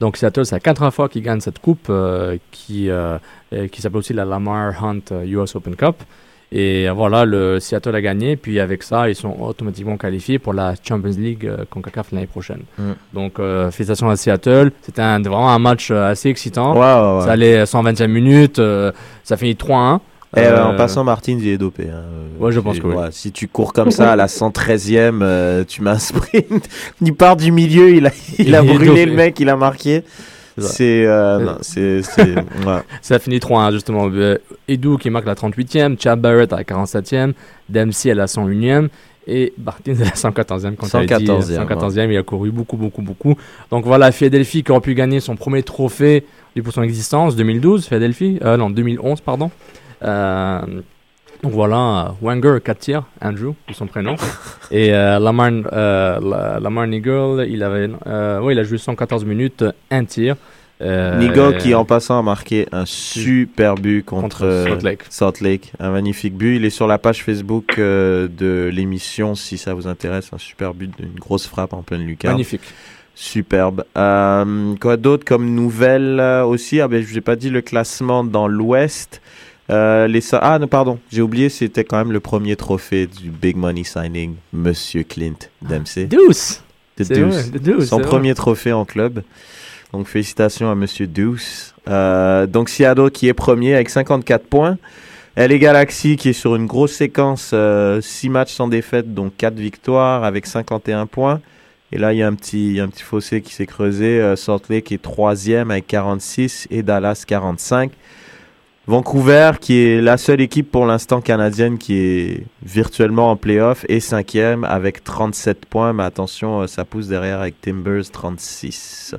Donc Seattle, c'est la quatrième fois qu'ils gagnent cette coupe euh, qui, euh, euh, qui s'appelle aussi la Lamar Hunt euh, US Open Cup. Et euh, voilà, le Seattle a gagné, puis avec ça, ils sont automatiquement qualifiés pour la Champions League euh, CONCACAF l'année prochaine. Mm. Donc euh, félicitations à Seattle. C'était vraiment un match euh, assez excitant. Ouais. Ça allait 125 minutes, euh, ça finit 3-1. Et euh, en Euh, passant, Martin, il est dopé. hein. Euh, Ouais, je pense que oui. ouais, Si tu cours comme ça à la 113e, euh, tu mets un sprint. il part du milieu, il a, il a Il est brûlé le mec, il a marqué. C'est. C'est. euh, C'est- ouais. Ça a fini 3-1 justement. Euh, Edu qui marque la 38e, Chad Barrett à la 47e, Dempsey à la 101e et Martin à la 114e. Quand 114e, 114e, il a couru beaucoup, beaucoup, beaucoup. Donc voilà, Philadelphie qui aurait pu gagner son premier trophée pour son existence, 2012, Philadelphie, euh, non, 2011, pardon. Euh, donc voilà, Wenger, 4 tirs, Andrew, c'est son prénom. Et euh, Lamar, euh, Lamar Nigel, il, avait, euh, ouais, il a joué 114 minutes, un tir. Euh, Nigo qui en passant a marqué un super but contre, Contre euh, Salt Lake. Salt Lake. Un magnifique but. Il est sur la page Facebook euh, de l'émission si ça vous intéresse. Un super but, une grosse frappe en pleine lucarne. Magnifique. Superbe. Euh, quoi d'autre comme nouvelle aussi? Ah ben je vous ai pas dit le classement dans l'Ouest. Euh, les ah non pardon, j'ai oublié c'était quand même le premier trophée du Big Money Signing, Monsieur Clint Dempsey. Deuce The C'est Deuce. vrai, Deuce, Son premier trophée en club. Donc félicitations à Monsieur Deuce. Euh, donc Seattle qui est premier avec 54 points. LA Galaxy qui est sur une grosse séquence, 6 matchs sans défaite, donc 4 victoires avec 51 points. Et là, il y a un petit, un petit fossé qui s'est creusé. Euh, Salt Lake est troisième avec 46 et Dallas 45. Vancouver, qui est la seule équipe pour l'instant canadienne qui est virtuellement en playoff, est cinquième avec 37 points. Mais attention, euh, ça pousse derrière avec Timbers 36.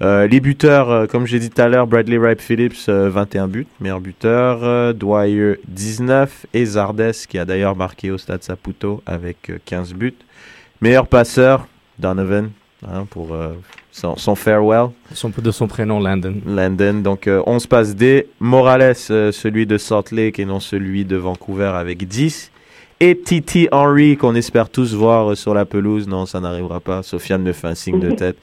Euh, les buteurs, euh, comme j'ai dit tout à l'heure, Bradley Ripe Phillips, euh, 21 buts, meilleur buteur. Dwyer, 19. Et Zardes, qui a d'ailleurs marqué au Stade Saputo avec euh, 15 buts. Meilleur passeur, Donovan, hein, pour son, son farewell. Son, de son prénom, Landon. Landon, donc euh, 11 passes D. Morales, euh, celui de Salt Lake et non celui de Vancouver avec 10. Et Titi Henry, qu'on espère tous voir euh, sur la pelouse. Non, ça n'arrivera pas. Sofiane me fait un signe de tête.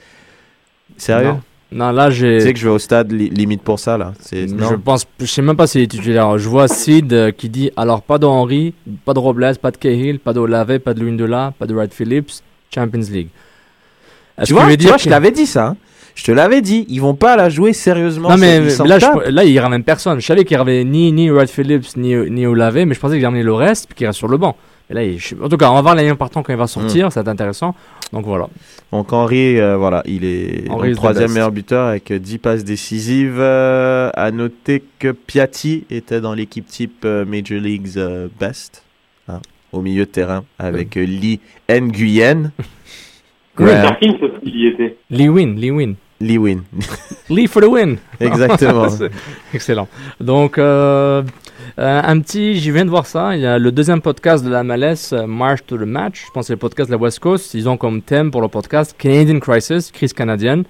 Sérieux? Non. Non, là, j'ai. Tu sais que je vais au stade li- limite pour ça, là. C'est- Je non. pense, je sais même pas s'il est titulaire. Je vois Sid euh, qui dit alors pas de Henry, pas de Robles, pas de Cahill, pas de Olave, pas de Lundula, pas de Wright Phillips, Champions League. Tu vois, tu vois, que- je t'avais dit ça. hein. Je te l'avais dit. Ils vont pas la jouer sérieusement. Non mais, mais là, je, là, il ramène personne. Je savais qu'il ramène ni ni Wright Phillips ni ni Olave, mais je pensais qu'il ramenait le reste puis qu'il reste sur le banc. Et là, il- en tout cas, on va voir l'année partant quand il va sortir, ça va être intéressant. Donc voilà. Donc Henry, euh, voilà, il est Henry donc troisième meilleur buteur avec euh, 10 passes décisives. Euh, à noter que Piatti était dans l'équipe type euh, Major League's euh, Best, hein, au milieu de terrain, avec euh, Lee Nguyen. Graham- Perkins aussi, il y était. Lee win, Lee win. Lee Win. Lee for the win. Exactement. Excellent. Donc, euh, euh, un petit, je viens de voir ça. Il y a le deuxième podcast de la MLS, euh, March to the Match. Je pense que c'est le podcast de la West Coast. Ils ont comme thème pour le podcast Canadian Crisis, crise canadienne.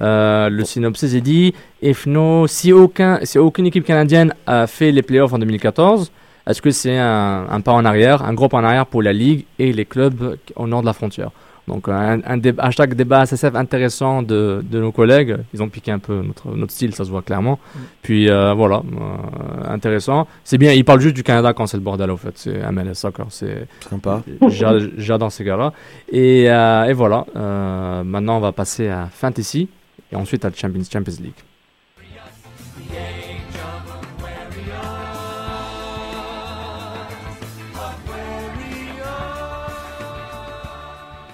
Euh, le synopsis est dit if no, si, aucun, si aucune équipe canadienne a fait les playoffs en 2014, est-ce que c'est un, un pas en arrière, un gros pas en arrière pour la Ligue et les clubs au nord de la frontière? Donc un, un dé- hashtag débat SSF intéressant de, de nos collègues. Ils ont piqué un peu notre, notre style, ça se voit clairement. Puis euh, voilà, euh, intéressant. C'est bien, ils parlent juste du Canada quand c'est le bordel au fait. C'est MLS Soccer, c'est Sympa. j'a- J'adore ces gars-là. Et, euh, et voilà, euh, maintenant on va passer à Fantasy et ensuite à Champions, Champions League.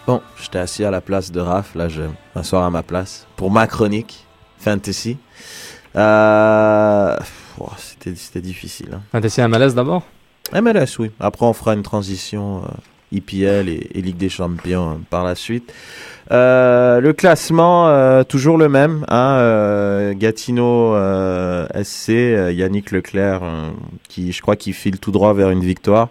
Bon, j'étais assis à la place de Raph. Là, je m'assois à ma place pour ma chronique Fantasy. Euh, oh, C'était difficile. hein. Fantasy MLS d'abord? MLS, oui. Après, on fera une transition euh, EPL et, et Ligue des Champions euh, par la suite. Euh, le classement, euh, toujours le même. Hein, Gatineau SC, Yannick Leclerc, qui je crois qu'il file tout droit vers une victoire,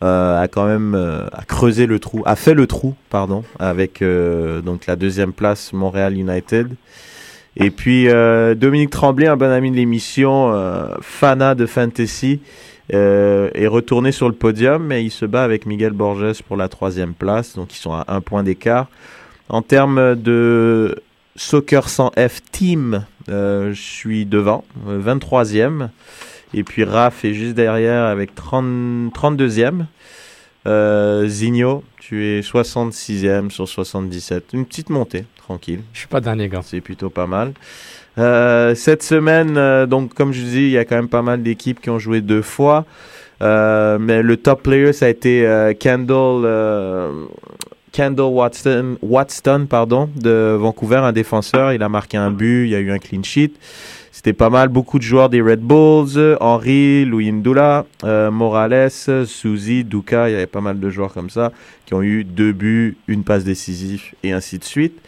a quand même euh, creusé le trou, a fait le trou, pardon, avec euh, donc la deuxième place Montréal United. Et puis euh, Dominique Tremblay, un bon ami de l'émission, euh, Fana de Fantasy, euh, est retourné sur le podium, mais il se bat avec Miguel Borges pour la troisième place, donc ils sont à un point d'écart. En termes de Soccer sans F Team, euh, je suis devant, euh, 23e. Et puis Raph est juste derrière avec 30, 32e. Euh, Zigno, tu es 66e sur 77. Une petite montée, tranquille. Je suis pas dernier gars. C'est plutôt pas mal. Euh, cette semaine, euh, donc comme je dis, il y a quand même pas mal d'équipes qui ont joué deux fois. Euh, mais le top player, ça a été Kendall, Kendall Watson, Watson pardon, de Vancouver, un défenseur. Il a marqué un but, il y a eu un clean sheet. C'était pas mal, beaucoup de joueurs des Red Bulls, Henry, Louis Ndula, euh, Morales, Suzy, Duka, il y avait pas mal de joueurs comme ça qui ont eu deux buts, une passe décisive et ainsi de suite.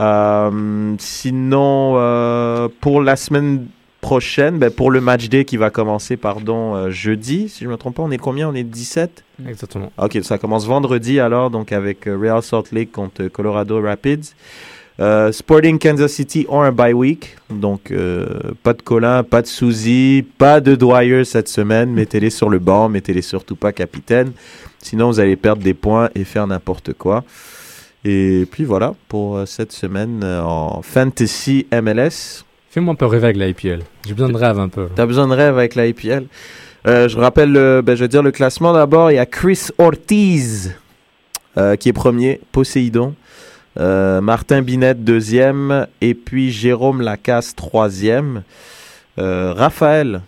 Euh, sinon, euh, pour la semaine prochaine, ben, pour le match day qui va commencer, pardon, euh, jeudi, si je me trompe pas, on est combien? On est 17 Exactement. Ok, ça commence vendredi alors, donc avec euh, Real Salt Lake contre Colorado Rapids. Euh, Sporting Kansas City ont un bye week, donc euh, pas de Colin, pas de Suzy, pas de Dwyer cette semaine. Mettez-les sur le banc, mettez-les surtout pas capitaine, sinon vous allez perdre des points et faire n'importe quoi. Et puis voilà pour euh, cette semaine en Fantasy MLS. Fais-moi un peu rêver avec la IPL. J'ai besoin de rêve un peu. T'as besoin de rêve avec la IPL. Euh, je rappelle, le, ben, je vais dire le classement d'abord. Il y a Chris Ortiz euh, qui est premier, Poséidon. Euh, Martin Binet deuxième et puis Jérôme Lacasse troisième. Euh, Raphaël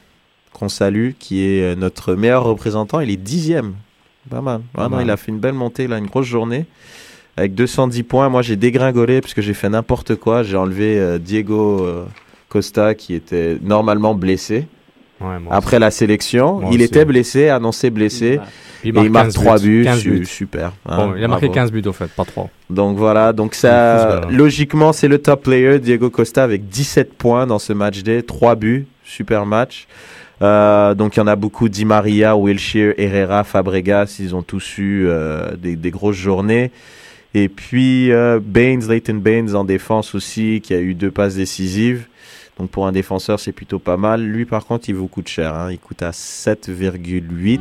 qu'on salue qui est euh, notre meilleur représentant, il est dixième. Pas mal. Pas Ah non, mal. il a fait une belle montée là, une grosse journée avec 210 points. Moi j'ai dégringolé parce que j'ai fait n'importe quoi. J'ai enlevé euh, Diego Costa qui était normalement blessé. Ouais, après la sélection. Moi il aussi. était blessé, annoncé blessé. Puis Et il marque 15 3 buts, 15 su- buts. super. hein, Bon, il a marqué bravo. 15 buts au fait, pas 3. Donc voilà, donc ça, gars-là. logiquement, c'est le top player, Diego Costa, avec 17 points dans ce match day, 3 buts, super match. Euh, donc il y en a beaucoup, Di Maria, Wilshire, Herrera, Fabregas, ils ont tous eu euh, des, des grosses journées. Et puis euh, Baines, Leighton Baines en défense aussi, qui a eu deux passes décisives. Donc pour un défenseur, c'est plutôt pas mal. Lui, par contre, il vous coûte cher. hein. Il coûte à 7,8.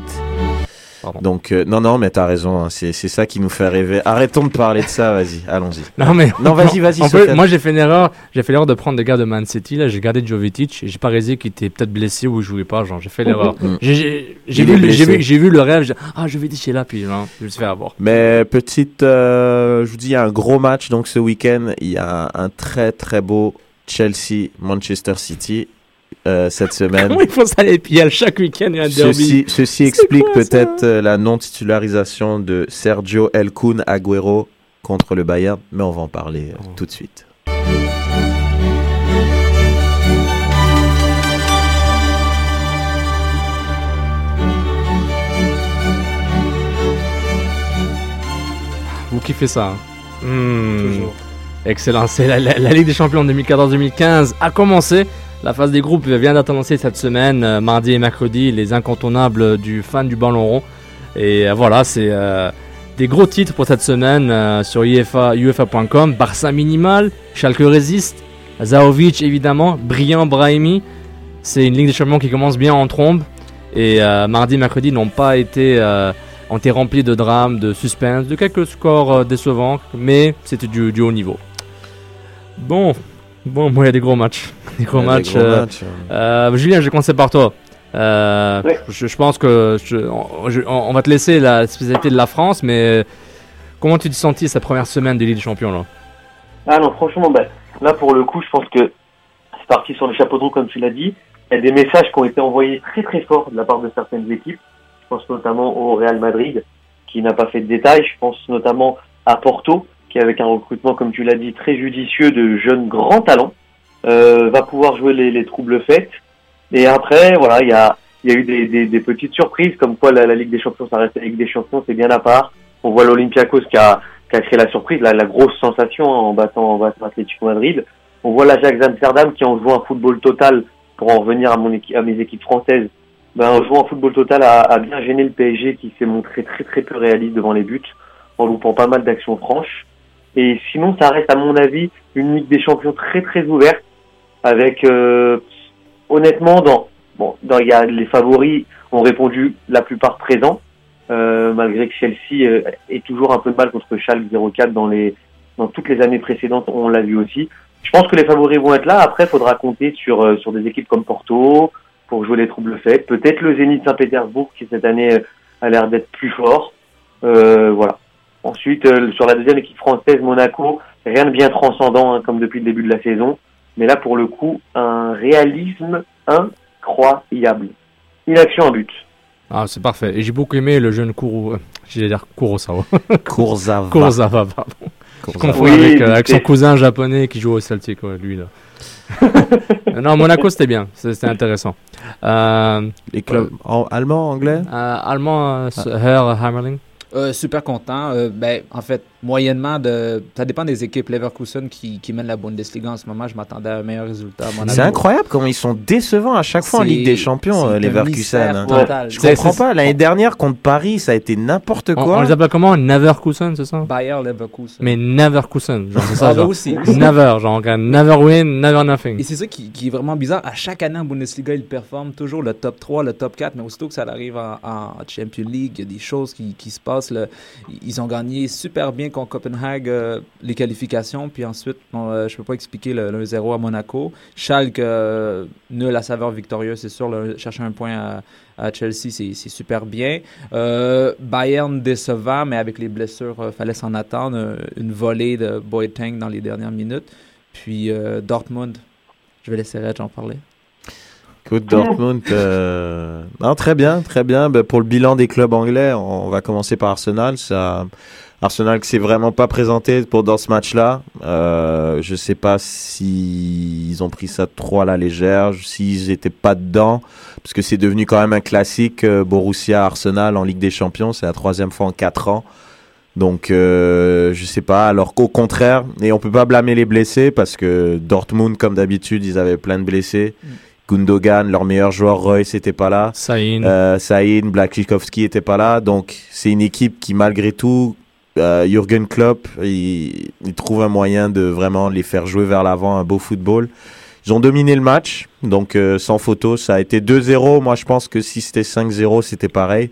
Pardon. Donc euh, non, non, mais t'as raison. hein. C'est c'est ça qui nous fait rêver. Arrêtons de parler de ça. Vas-y, allons-y. Non mais Non, vas-y, vas-y, moi j'ai fait une erreur. J'ai fait l'erreur de prendre des gars de Man City. Là, j'ai gardé Jovetic et j'ai pas réalisé qu'il était peut-être blessé ou il jouait pas. Genre, j'ai fait l'erreur. Mm. J'ai- vu, le- vu, vu rêve. Ah, Jovetic est là, puis non, je me suis fait avoir. Mais petite, euh, je vous dis, il y a un gros match donc ce week-end. Il y a un très très beau Chelsea-Manchester City euh, cette semaine. Comment il faut ça les pieds chaque week-end a un derby. Ceci, ceci explique peut-être euh, la non-titularisation de Sergio El Kun Agüero contre le Bayern, mais on va en parler euh, tout de suite. Vous kiffez ça. hein? Hmm. Excellent. C'est la, Ligue des Champions 2014-2015 a commencé. La phase des groupes vient d'être annoncée cette semaine, euh, mardi et mercredi, les incontournables du fan du ballon rond. Et euh, voilà, c'est euh, des gros titres pour cette semaine sur UEFA, UEFA.com. Barça minimal, Schalke résiste, Zaovic évidemment, brillant Brahimi. C'est une Ligue des Champions qui commence bien en trombe. Et mardi et mercredi n'ont pas été, ont été remplis de drames, de suspense, de quelques scores décevants, mais c'était du haut niveau. Bon, bon, moi il y a des gros matchs. Des gros des matchs. gros euh, matchs, hein. euh, Julien, je vais commencer par toi. Euh, je, je pense que je- on, je- on- on va te laisser la spécialité de la France, mais comment tu te sentis cette première semaine de Ligue des Champions là? Ah non, franchement, bah, là pour le coup, je pense que c'est parti sur le chapeau de roue, comme tu l'as dit. Il y a des messages qui ont été envoyés très très forts de la part de certaines équipes. Je pense notamment au Real Madrid, qui n'a pas fait de détails. Je pense notamment à Porto, qui avec un recrutement, comme tu l'as dit, très judicieux de jeunes grands talents, euh, va pouvoir jouer les, les troubles faites. Et après, voilà, il y a, y a eu des, des, des petites surprises, comme quoi la, la Ligue des Champions, ça reste la Ligue des Champions, c'est bien à part. On voit l'Olympiakos qui a, qui a créé la surprise, la, grosse sensation hein, en battant, en battant Atlético Madrid. On voit l'Ajax Amsterdam qui en jouant un football total, pour en revenir à, mon équipe, à mes équipes françaises, ben, en jouant un football total a, a bien gêné le PSG qui s'est montré très très peu réaliste devant les buts, en loupant pas mal d'actions franches. Et sinon, ça reste à mon avis une Ligue des Champions très très ouverte, avec euh, honnêtement dans bon, dans il y a les favoris ont répondu la plupart présents, euh, malgré que Chelsea euh, ait toujours un peu de mal contre Schalke 04 dans les dans toutes les années précédentes, on l'a vu aussi. Je pense que les favoris vont être là. Après, il faudra compter sur euh, sur des équipes comme Porto pour jouer les troubles faits. Peut-être le Zénith Saint-Pétersbourg qui cette année a l'air d'être plus fort. Euh, voilà. Ensuite, euh, sur la deuxième équipe française, Monaco, rien de bien transcendant hein, comme depuis le début de la saison. Mais là, pour le coup, un réalisme incroyable. Une action, un but. Ah, c'est parfait. Et j'ai beaucoup aimé le jeune Kuro, euh, j'allais dire Kurosawa. Kurzawa. Kurosawa, pardon. Je Kurzawa. confonds Oui, avec, euh, avec son cousin japonais qui joue au Celtic, ouais, lui là. Euh, non, Monaco c'était bien, c'était intéressant. Euh, Les clubs en- allemands, anglais? euh, allemand, euh, Herr Hammerling. Euh, super content. Euh, ben, en fait, moyennement, de, ça dépend des équipes. Leverkusen qui, qui mène la Bundesliga en ce moment, je m'attendais à un meilleur résultat. C'est incroyable comment ils sont décevants à chaque fois en Ligue des Champions, euh, les un Verkusen. mystère hein. total. Je C'est- comprends pas. L'année dernière contre Paris, ça a été n'importe On, quoi. on les appelle comment? Neverkusen, c'est ça? Bayer Leverkusen. Mais Neverkusen, genre c'est ça, Ah, bah genre. aussi. Never, genre never win, never nothing. Et c'est ça qui, qui est vraiment bizarre. À chaque année en Bundesliga, ils performent toujours le top 3, le top 4, mais aussitôt que ça arrive en, en Champions League, il y a des choses qui, qui se passent. Ils ont gagné super bien contre Copenhague euh, les qualifications, puis ensuite, euh, je peux pas expliquer le, le 0 à Monaco. Schalke, euh, nul à saveur victorieuse, c'est sûr. chercher un point à, Chelsea, c'est super bien. Bayern décevant, mais avec les blessures, fallait s'en attendre. Une volée de Boateng dans les dernières minutes. Puis Dortmund, je vais laisser Reg en parler. Écoute, Dortmund, euh, non, très bien, très bien. Ben, pour le bilan des clubs anglais, on va commencer par Arsenal. Ça, Arsenal qui s'est vraiment pas présenté pour dans ce match-là. Euh, je sais pas si ils ont pris ça trop à la légère, s'ils étaient pas dedans, parce que c'est devenu quand même un classique euh, Borussia Arsenal en Ligue des Champions. C'est la troisième fois en quatre ans. Donc euh, je sais pas. Alors qu'au contraire, et on peut pas blâmer les blessés parce que Dortmund, comme d'habitude, ils avaient plein de blessés. Gundogan, leur meilleur joueur, Royce, n'était pas là. Saïn. Euh, Saïn, Blakikowski était pas là. Donc, c'est une équipe qui, malgré tout, euh, Jürgen Klopp, il, il trouve un moyen de vraiment les faire jouer vers l'avant, un beau football. Ils ont dominé le match, donc euh, sans photo. Ça a été 2-0. Moi, je pense que si c'était 5-0, c'était pareil.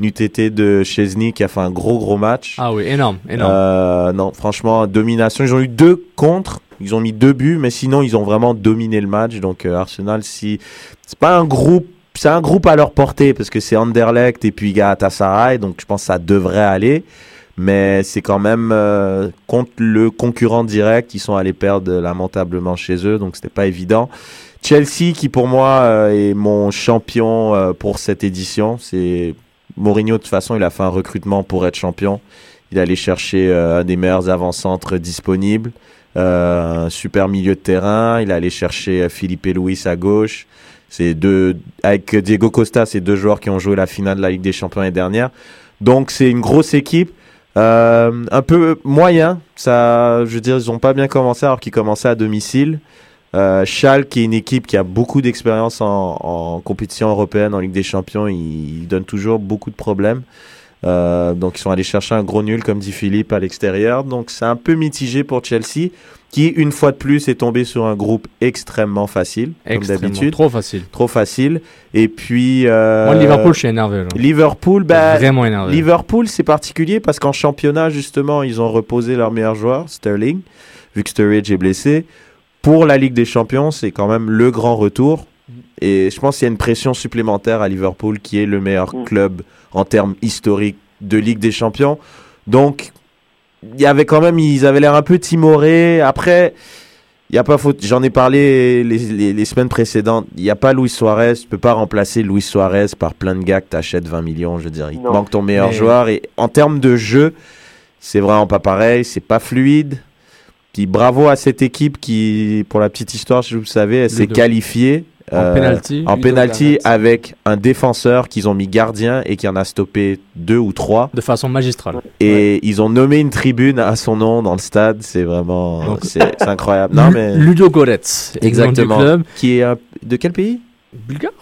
NUTT de Chesney qui a fait un gros, gros match. Ah oui, énorme, énorme. Euh, non, franchement, domination. Ils ont eu deux contre. Ils ont mis deux buts, mais sinon, ils ont vraiment dominé le match. Donc, euh, Arsenal. C'est pas un groupe. C'est un groupe à leur portée parce que c'est Anderlecht et puis Galatasaray. Donc, je pense que ça devrait aller. Mais c'est quand même euh, contre le concurrent direct. Ils sont allés perdre lamentablement chez eux. Donc, c'était pas évident. Chelsea, qui pour moi euh, est mon champion pour cette édition. C'est Mourinho, de toute façon, il a fait un recrutement pour être champion. Il allait chercher un des meilleurs avant-centres disponibles, un super milieu de terrain. Il allait chercher euh, Philippe Luis à gauche. C'est deux, avec Diego Costa, c'est deux joueurs qui ont joué la finale de la Ligue des Champions l'année dernière. Donc c'est une grosse équipe. Euh, un peu moyen, ça, je veux dire, ils ont pas bien commencé alors qu'ils commençaient à domicile. Euh, Schalke, qui est une équipe qui a beaucoup d'expérience en, compétition européenne, en Ligue des Champions, ils donnent toujours beaucoup de problèmes. Euh, donc ils sont allés chercher un gros nul, comme dit Philippe, à l'extérieur. Donc c'est un peu mitigé pour Chelsea, qui une fois de plus est tombé sur un groupe extrêmement facile, comme d'habitude. Trop facile. Trop facile. Et puis... euh, Moi, Liverpool, je suis énervé. là. Liverpool, bah, Vraiment énervé. Liverpool, c'est particulier parce qu'en championnat, justement, ils ont reposé leur meilleur joueur, Sterling, vu que Sturridge est blessé. Pour la Ligue des Champions, c'est quand même le grand retour. Et je pense qu'il y a une pression supplémentaire à Liverpool, qui est le meilleur Mm. club en termes historiques de Ligue des Champions. Donc, il y avait quand même, ils avaient l'air un peu timorés. Après, il y a pas faute. J'en ai parlé les, les- les semaines précédentes. Il n'y a pas Luis Suarez. Tu peux pas remplacer Luis Suarez par plein de gars que t'achètes 20 millions. Je veux dire, il te Non. manque ton meilleur Mais- joueur. Et en termes de jeu, c'est vraiment pas pareil. C'est pas fluide. Puis bravo à cette équipe qui, pour la petite histoire, si vous le savez, elle s'est qualifiée. En euh, penalty. en penalty avec un défenseur qu'ils ont mis gardien et qui en a stoppé deux ou trois. De façon magistrale. Et ils ont nommé une tribune à son nom dans le stade. C'est vraiment, c'est incroyable. Non mais Ludo Goretz. exactement. Club. Qui est de quel pays? Bulgare.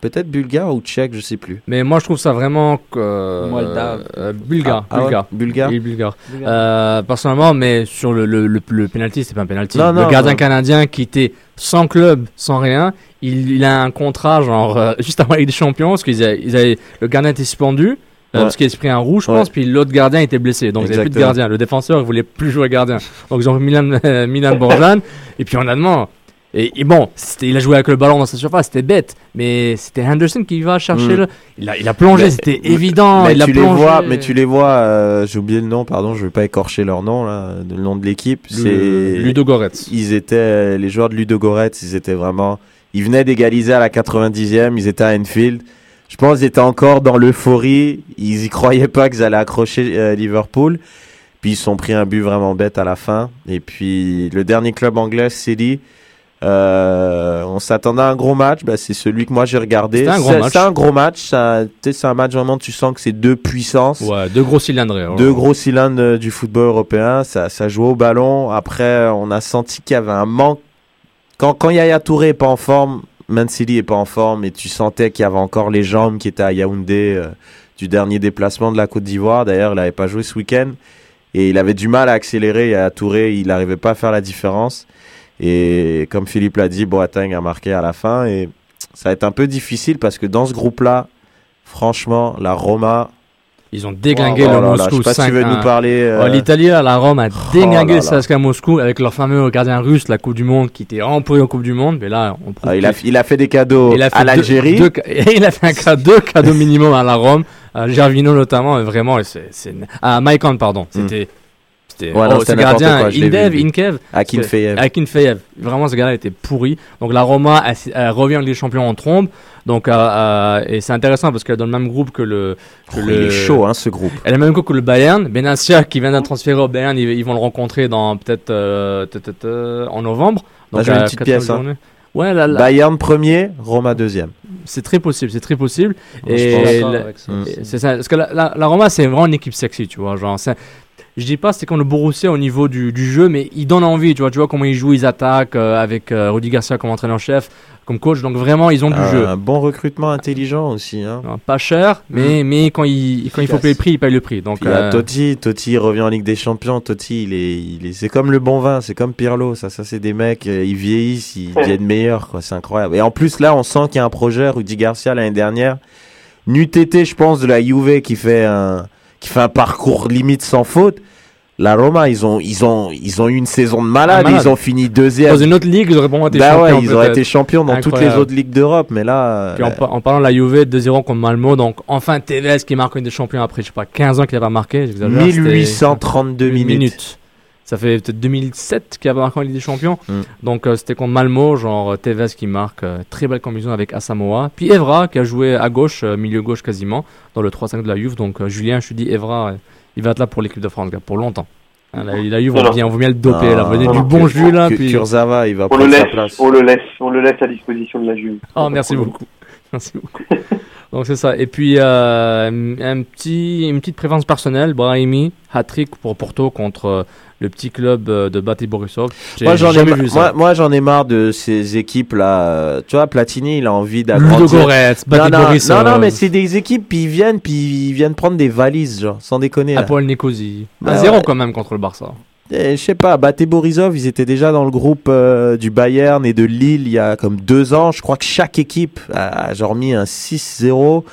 Peut-être bulgare ou tchèque, je sais plus. Mais moi, je trouve ça vraiment. euh, Moldave. euh, bulgare. Ah ouais, bulgare. est bulgare. Euh, personnellement, mais sur le, le, le, le penalty, c'est pas un penalty. Non, le non, gardien non. canadien qui était sans club, sans rien, il, il a un contrat genre euh, juste avant avec des champions parce qu'ils avaient, ils avaient- le gardien était suspendu. euh, Ouais. Parce qu'il a pris un rouge, je Ouais. pense, puis l'autre gardien était blessé. Donc, ils n'avaient plus de Exactement. gardien. Le défenseur, il voulait plus jouer gardien. Donc, ils ont mis Milan, euh, Milan Borjan. Et puis, honnêtement, et, et bon, c'était- il a joué avec le ballon dans sa surface, c'était bête. Mais c'était Henderson qui va chercher Mm. le. Il a, il a plongé, c'était évident. mais il a tu les plongé. vois, mais tu les vois. euh, J'ai oublié le nom, pardon. Je vais pas écorcher leur nom là, le nom de l'équipe. C'est Ludo Goretz. ils étaient les joueurs de Ludo Goretz, ils étaient vraiment ils venaient d'égaliser à la 90e, ils étaient à Enfield. Je pense qu'ils étaient encore dans l'euphorie, ils y croyaient pas qu'ils allaient accrocher euh, Liverpool. Puis ils se sont pris un but vraiment bête à la fin et puis le dernier club anglais City on s'attendait à un gros match, bah, c'est celui que moi j'ai regardé. Un C'est- un gros match, c'est un, match vraiment tu sens que c'est deux puissances. Ouais, deux gros cylindres. Deux gros cylindres euh, du football européen, ça, ça jouait au ballon. Après, on a senti qu'il y avait un manque. Quand, quand Yaya Touré est pas en forme, Man City est pas en forme, et tu sentais qu'il y avait encore les jambes qui étaient à Yaoundé euh, du dernier déplacement de la Côte d'Ivoire. D'ailleurs, il n'avait pas joué ce week-end. Et il avait du mal à accélérer. Yaya Touré, il n'arrivait pas à faire la différence. Et comme Philippe l'a dit, Boateng a marqué à la fin. Et ça va être un peu difficile parce que dans ce groupe-là, franchement, la Roma, Ils ont déglingué Oh le là là, Moscou. Je sais pas si tu veux 5-1. nous parler. euh, Oh, L'Italie, la Rome, a déglingué là CSKA Moscou avec leur fameux gardien russe, la Coupe du Monde, qui était employé en Coupe du Monde. Mais là, on ah, il, a, qu'il- il a fait des cadeaux à deux- l'Algérie. deux il a fait un cadeau, cadeau minimum à la Rome, à Gervino notamment, et vraiment, c'est, à Maïkan, pardon. Hmm. C'était, C'était Ouais, oh, ce gardien, Indev. Inkev. Akinfeyev. Akinfeyev. Vraiment, ce gars-là était pourri. Donc la Roma elle, elle revient en Ligue des Champions en trombe. Donc, euh, euh, et c'est intéressant parce qu'elle est dans le même groupe que le. Que Oh, le... Il est chaud, hein, ce groupe. Elle est le même groupe que le Bayern. Benassia qui vient d'être transféré au Bayern, ils, ils vont le rencontrer dans peut-être euh, euh, en novembre. Là, j'ai une petite 14 pièce, hein. Ouais, là, là, Bayern premier, Roma deuxième. c'est très possible, c'est très possible. Je suis Et d'accord la- avec ça. Et C'est ça, parce que la, la, la Roma, c'est vraiment une équipe sexy, tu vois. Genre, c'est- je dis pas c'est comme le Borussia au niveau du, du jeu, mais ils donnent envie, tu vois. Tu vois comment ils jouent, ils attaquent euh, avec euh, Rudy Garcia comme entraîneur-chef, comme coach. Donc vraiment, ils ont du jeu. Un bon recrutement intelligent aussi. Hein. Non, Pas cher, mais, mais quand, il, quand il faut payer le prix, il paye le prix. Donc, il a euh, Totti, Totti il revient en Ligue des Champions. Totti, il est, il est, c'est comme le bon vin, c'est comme Pirlo. Ça, ça c'est des mecs, euh, ils vieillissent, ils deviennent meilleurs, quoi. C'est incroyable. Et en plus là, on sent qu'il y a un projet. Rudy Garcia l'année dernière, NUTT, je pense, de la Juve qui fait un, qui fait un parcours limite sans faute. La Roma, ils ont, ils ont, ils ont eu une saison de malade. Ah, malade. Ils ont fini deuxième. dans une autre ligue, ils auraient probablement été Bah ouais, champions. ils auraient été champions dans toutes les autres ligues d'Europe, mais là, Puis en, euh, par- en parlant de la Juve, 2-0 contre Malmo, donc enfin Tevez qui marque une des champions après, je sais pas, 15 ans qu'il n'a pas marqué, j'exagère. c'était 1832 une minutes. Ça fait peut-être 2007 qu'il a marqué en Ligue des Champions. Mm. Donc euh, c'était contre Malmo, genre euh, Tevez qui marque, euh, très belle combinaison avec Asamoah. Puis Evra qui a joué à gauche, euh, milieu gauche quasiment, dans le 3-5 de la Juve. Donc euh, Julien, je te dis, Evra, il va être là pour l'équipe de France, pour longtemps. Hein, la, la Juve, on non. bien, on va bien le doper, là, Ah, venez non, du bon jus là. Puis... Kurzawa, il va On le prendre sa place. on le laisse, on le laisse à disposition de la Juve. Oh, merci beaucoup. Merci beaucoup. Donc c'est ça. Et puis euh, un petit, une petite préférence personnelle, Brahimi, hat-trick pour Porto contre euh, le petit club euh, de Bate Borisov. Moi j'en ai, jamais ma- vu ça. moi, moi, j'en ai marre de ces équipes là. Tu vois, Platini, il a envie d'agrandir. Ludogorets, Non, Bate non, Borisov, non, non, mais c'est des équipes, puis ils viennent, puis ils viennent prendre des valises, genre, sans déconner. là. Apoel Nicosie. Bah Un zéro ouais. quand même contre le Barça. Eh, Je sais pas, Bate Borisov, ils étaient déjà dans le groupe euh, du Bayern et de Lille il y a comme deux ans. Je crois que chaque équipe a genre mis un 6-0.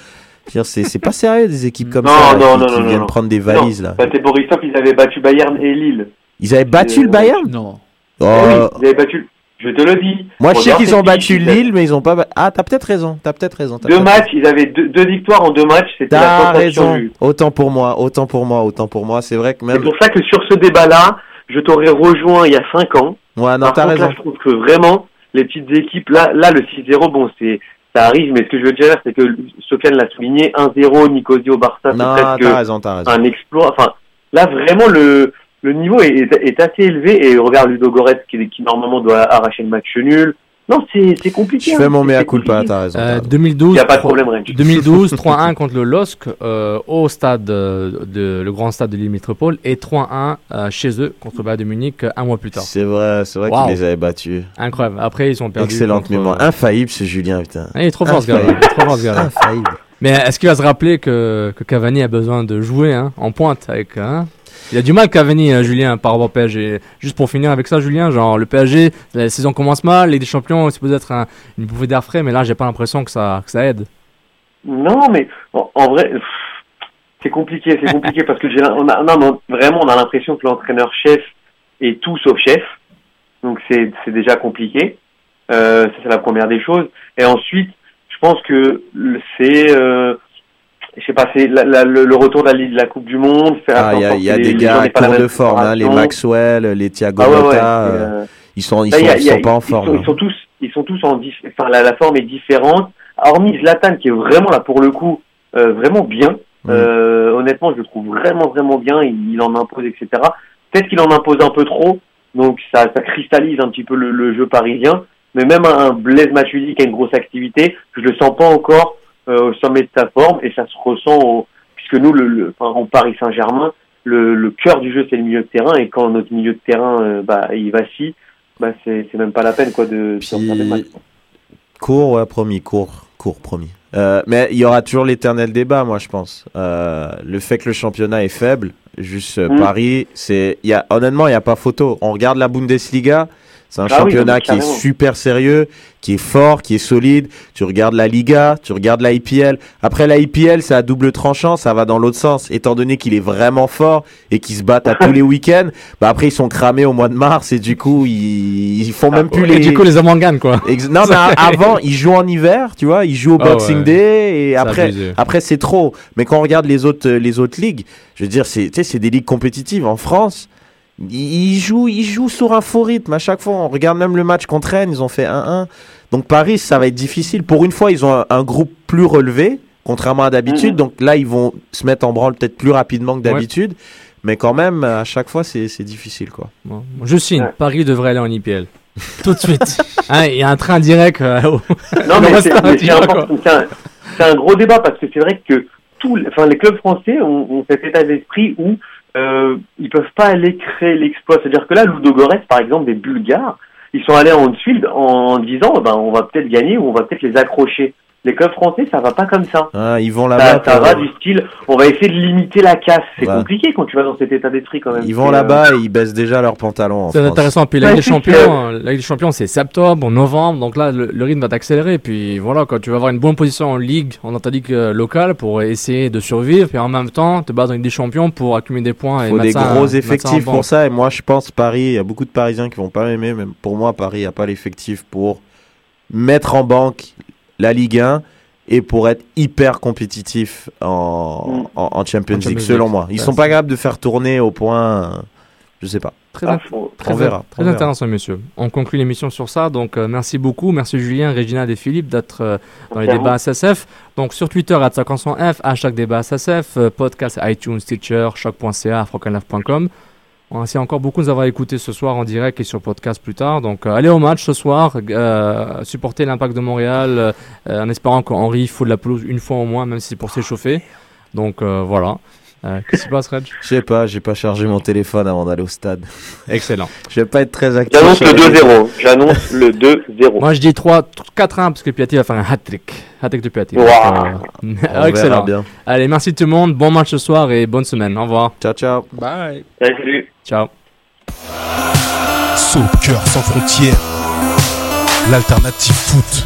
Je veux dire, C'est pas sérieux des équipes comme Non, ça là, non, qui, non, qui non, viennent non. prendre des valises là. Bah, t'es Borisov, ils avaient battu Bayern et Lille. Ils avaient battu Euh, le Bayern? Non. Oh, oui, ils avaient battu. Je te le dis. Moi je sais qu'ils ont battu Lille, mais ils ont pas. Ah, t'as peut-être raison. T'as peut-être raison. Deux matchs, ils avaient deux, deux victoires en deux matchs. C'était la raison. du. Autant pour moi, autant pour moi, autant pour moi. C'est vrai que C'est même. pour ça que sur ce débat-là, je t'aurais rejoint il y a cinq ans. Ouais, non, t'as raison. là, je trouve que vraiment, les petites équipes, là, là le 6-0, bon, c'est, ça arrive, mais ce que je veux dire, c'est que Sofiane l'a souligné, 1-0, Nicosie au Barça, c'est presque raison. un exploit. Enfin, là, vraiment, le, le niveau est, est, est assez élevé, et regarde Ludo Goretz, qui, qui normalement doit arracher le match nul. Non, c'est, compliqué. Je hein. fais mon C'est mea culpa, t'as raison. Euh, raison. 2012. Il n'y a pas de 3 problème, Rennes. 2012, 3-1 contre le LOSC euh, au stade euh, de, le grand stade de l'île métropole et 3-1 euh, chez eux contre le Bayern de Munich un mois plus tard. C'est vrai, c'est vrai Wow. qu'ils les avaient battus. Incroyable. Après ils ont perdu. Excellente contre, mémoire. Infaillible ce Julien, putain. Ah, il est trop fort ce gars. Infaillible. Il est trop fort ce gars. Infaillible. Mais est-ce qu'il va se rappeler que, que Cavani a besoin de jouer hein, en pointe avec hein? Il a du mal Cavani, euh, Julien, par rapport au PSG. Juste pour finir avec ça, Julien, genre le PSG, la saison commence mal, les Champions, c'est supposé être un- une bouffée d'air frais, mais là j'ai pas l'impression que ça, que ça aide. Non, mais en, vrai, c'est compliqué, c'est compliqué parce que on a, non, mais vraiment, on a l'impression que l'entraîneur-chef est tout sauf chef. Donc c'est, c'est déjà compliqué. Euh, ça c'est la première des choses. Et ensuite, je pense que c'est, euh, je sais pas, c'est la- la- le, le retour de la, de la Coupe du Monde. Ah, il y a, y a des gars à court de forme, hein, les. Maxwell, les Thiago Ah ouais, ouais, euh, euh, ils sont, ils Là, sont, a- ils a- sont pas en forme. Ils sont, hein. ils sont tous, ils sont tous en enfin la, la forme est différente. Hormis Zlatan qui est vraiment là pour le coup, euh, vraiment bien. Mm. Euh, honnêtement, je le trouve vraiment vraiment bien. Il, il en impose, etc. Peut-être qu'il en impose un peu trop, donc ça, ça cristallise un petit peu le, le jeu parisien. Mais même un Blaise Matuidi qui a une grosse activité, je le sens pas encore au sommet de sa forme et ça se ressent au- puisque nous, le, en Paris Saint-Germain, le, le cœur du jeu c'est le milieu de terrain et quand notre milieu de terrain euh, bah, il vacille, bah, c'est même pas la peine quoi de, de Puis- quoi. Court, ouais, promis, court, court, promis. Euh, mais il y aura toujours l'éternel débat, moi, je pense. Euh, le fait que le championnat est faible, juste euh, Mm. Paris, c'est, il y a, honnêtement, il n'y a pas photo. On regarde la Bundesliga, c'est un Ah championnat qui est super sérieux, qui est fort, qui est solide. Tu regardes la Liga, tu regardes la IPL. Après la IPL, c'est à double tranchant, ça va dans l'autre sens. Étant donné qu'il est vraiment fort et qu'ils se battent à tous les week-ends, bah après ils sont cramés au mois de mars et du coup ils, ils font même plus Et les. du coup les amants gagnent quoi. Ex- non mais avant ils jouent en hiver, tu vois, ils jouent au Ah Boxing ouais. Day et après abusé. après c'est trop. Mais quand on regarde les autres euh, les autres ligues, je veux dire c'est tu sais c'est des ligues compétitives en France. Ils jouent, ils jouent sur un faux rythme à chaque fois. On regarde même le match contre Rennes, ils ont fait 1-1. Donc Paris, ça va être difficile. Pour une fois, ils ont un, un groupe plus relevé, contrairement à d'habitude. Mhm. Donc là, ils vont se mettre en branle peut-être plus rapidement que d'habitude. Mais quand même, à chaque fois, c'est difficile. quoi. Bon, je signe, Ouais. Paris devrait aller en IPL. Tout de suite. Hein, Il y a un train direct. euh, au- Non, mais c'est un gros débat parce que c'est vrai que tous, les- enfin, les clubs français ont, ont cet état d'esprit où euh, ils peuvent pas aller créer l'exploit. C'est-à-dire que là, Ludogorets, par exemple, des Bulgares, ils sont allés en Haute-Field en disant, ben, on va peut-être gagner ou on va peut-être les accrocher. Les clubs français, ça va pas comme ça. Hein, ils vont là-bas. ça pour- va du style, on va essayer de limiter la casse. C'est Ouais. compliqué quand tu vas dans cet état d'esprit quand même. Ils vont euh, là-bas et ils baissent déjà leurs pantalons. C'est intéressant. Puis la Ligue des Champions, euh, la Ligue des Champions, c'est septembre, novembre. Donc là, le, le rythme va t'accélérer. Puis voilà, quand tu vas avoir une bonne position en Ligue, en ta ligue euh, locale, pour essayer de survivre. Puis en même temps, te battre dans une Ligue des Champions pour accumuler des points. Il et faut mettre des gros effectifs pour ça. Et moi, je pense Paris, il y a beaucoup de Parisiens qui vont pas m'aimer. Même pour moi, Paris n'a pas l'effectif pour mettre en banque la Ligue 1 et pour être hyper compétitif en, Mm. en, en Champions League, selon moi. Ils Ouais, sont pas capables de faire tourner au point. Je sais pas. Très, ah, int- faut- très, On verra, très on verra. intéressant, monsieur. On conclut l'émission sur ça. Donc, euh, merci beaucoup. Merci Julien, Régina et Philippe d'être euh, dans les débats SSF. Donc, sur Twitter, à f hashtag débat SSF, euh, podcast iTunes, Stitcher, choc.ca, Merci encore beaucoup de nous avoir écoutés ce soir en direct et sur podcast plus tard. Donc, euh, allez au match ce soir, euh, supporter l'impact de Montréal euh, en espérant qu'Henri fout de la pelouse une fois au moins, même si c'est pour s'échauffer. Donc, voilà. Euh, Qu'est-ce qui se passe, Reg Je sais pas, j'ai pas chargé mon téléphone avant d'aller au stade. Excellent. Je vais pas être très actif. J'annonce le les- 2-0. J'annonce le 2-0. Moi, je dis 3, 4-1 parce que Piatti va faire un hat-trick. Hat-trick de Piatti. Wow. Donc, On euh, Excellent. bien. Allez, merci tout le monde. Bon match ce soir et bonne semaine. Au revoir. Ciao, ciao. Bye. Salut. Ciao. Soccer sans frontières, l'alternative foot.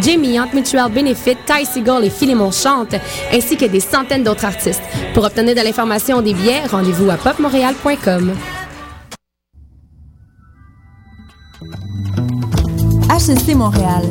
Jamie Hunt, Mutual Benefit, Ty Seagull et Philemon Chante, ainsi que des centaines d'autres artistes. Pour obtenir de l'information des billets, rendez-vous à popmontréal.com. HSC Montréal,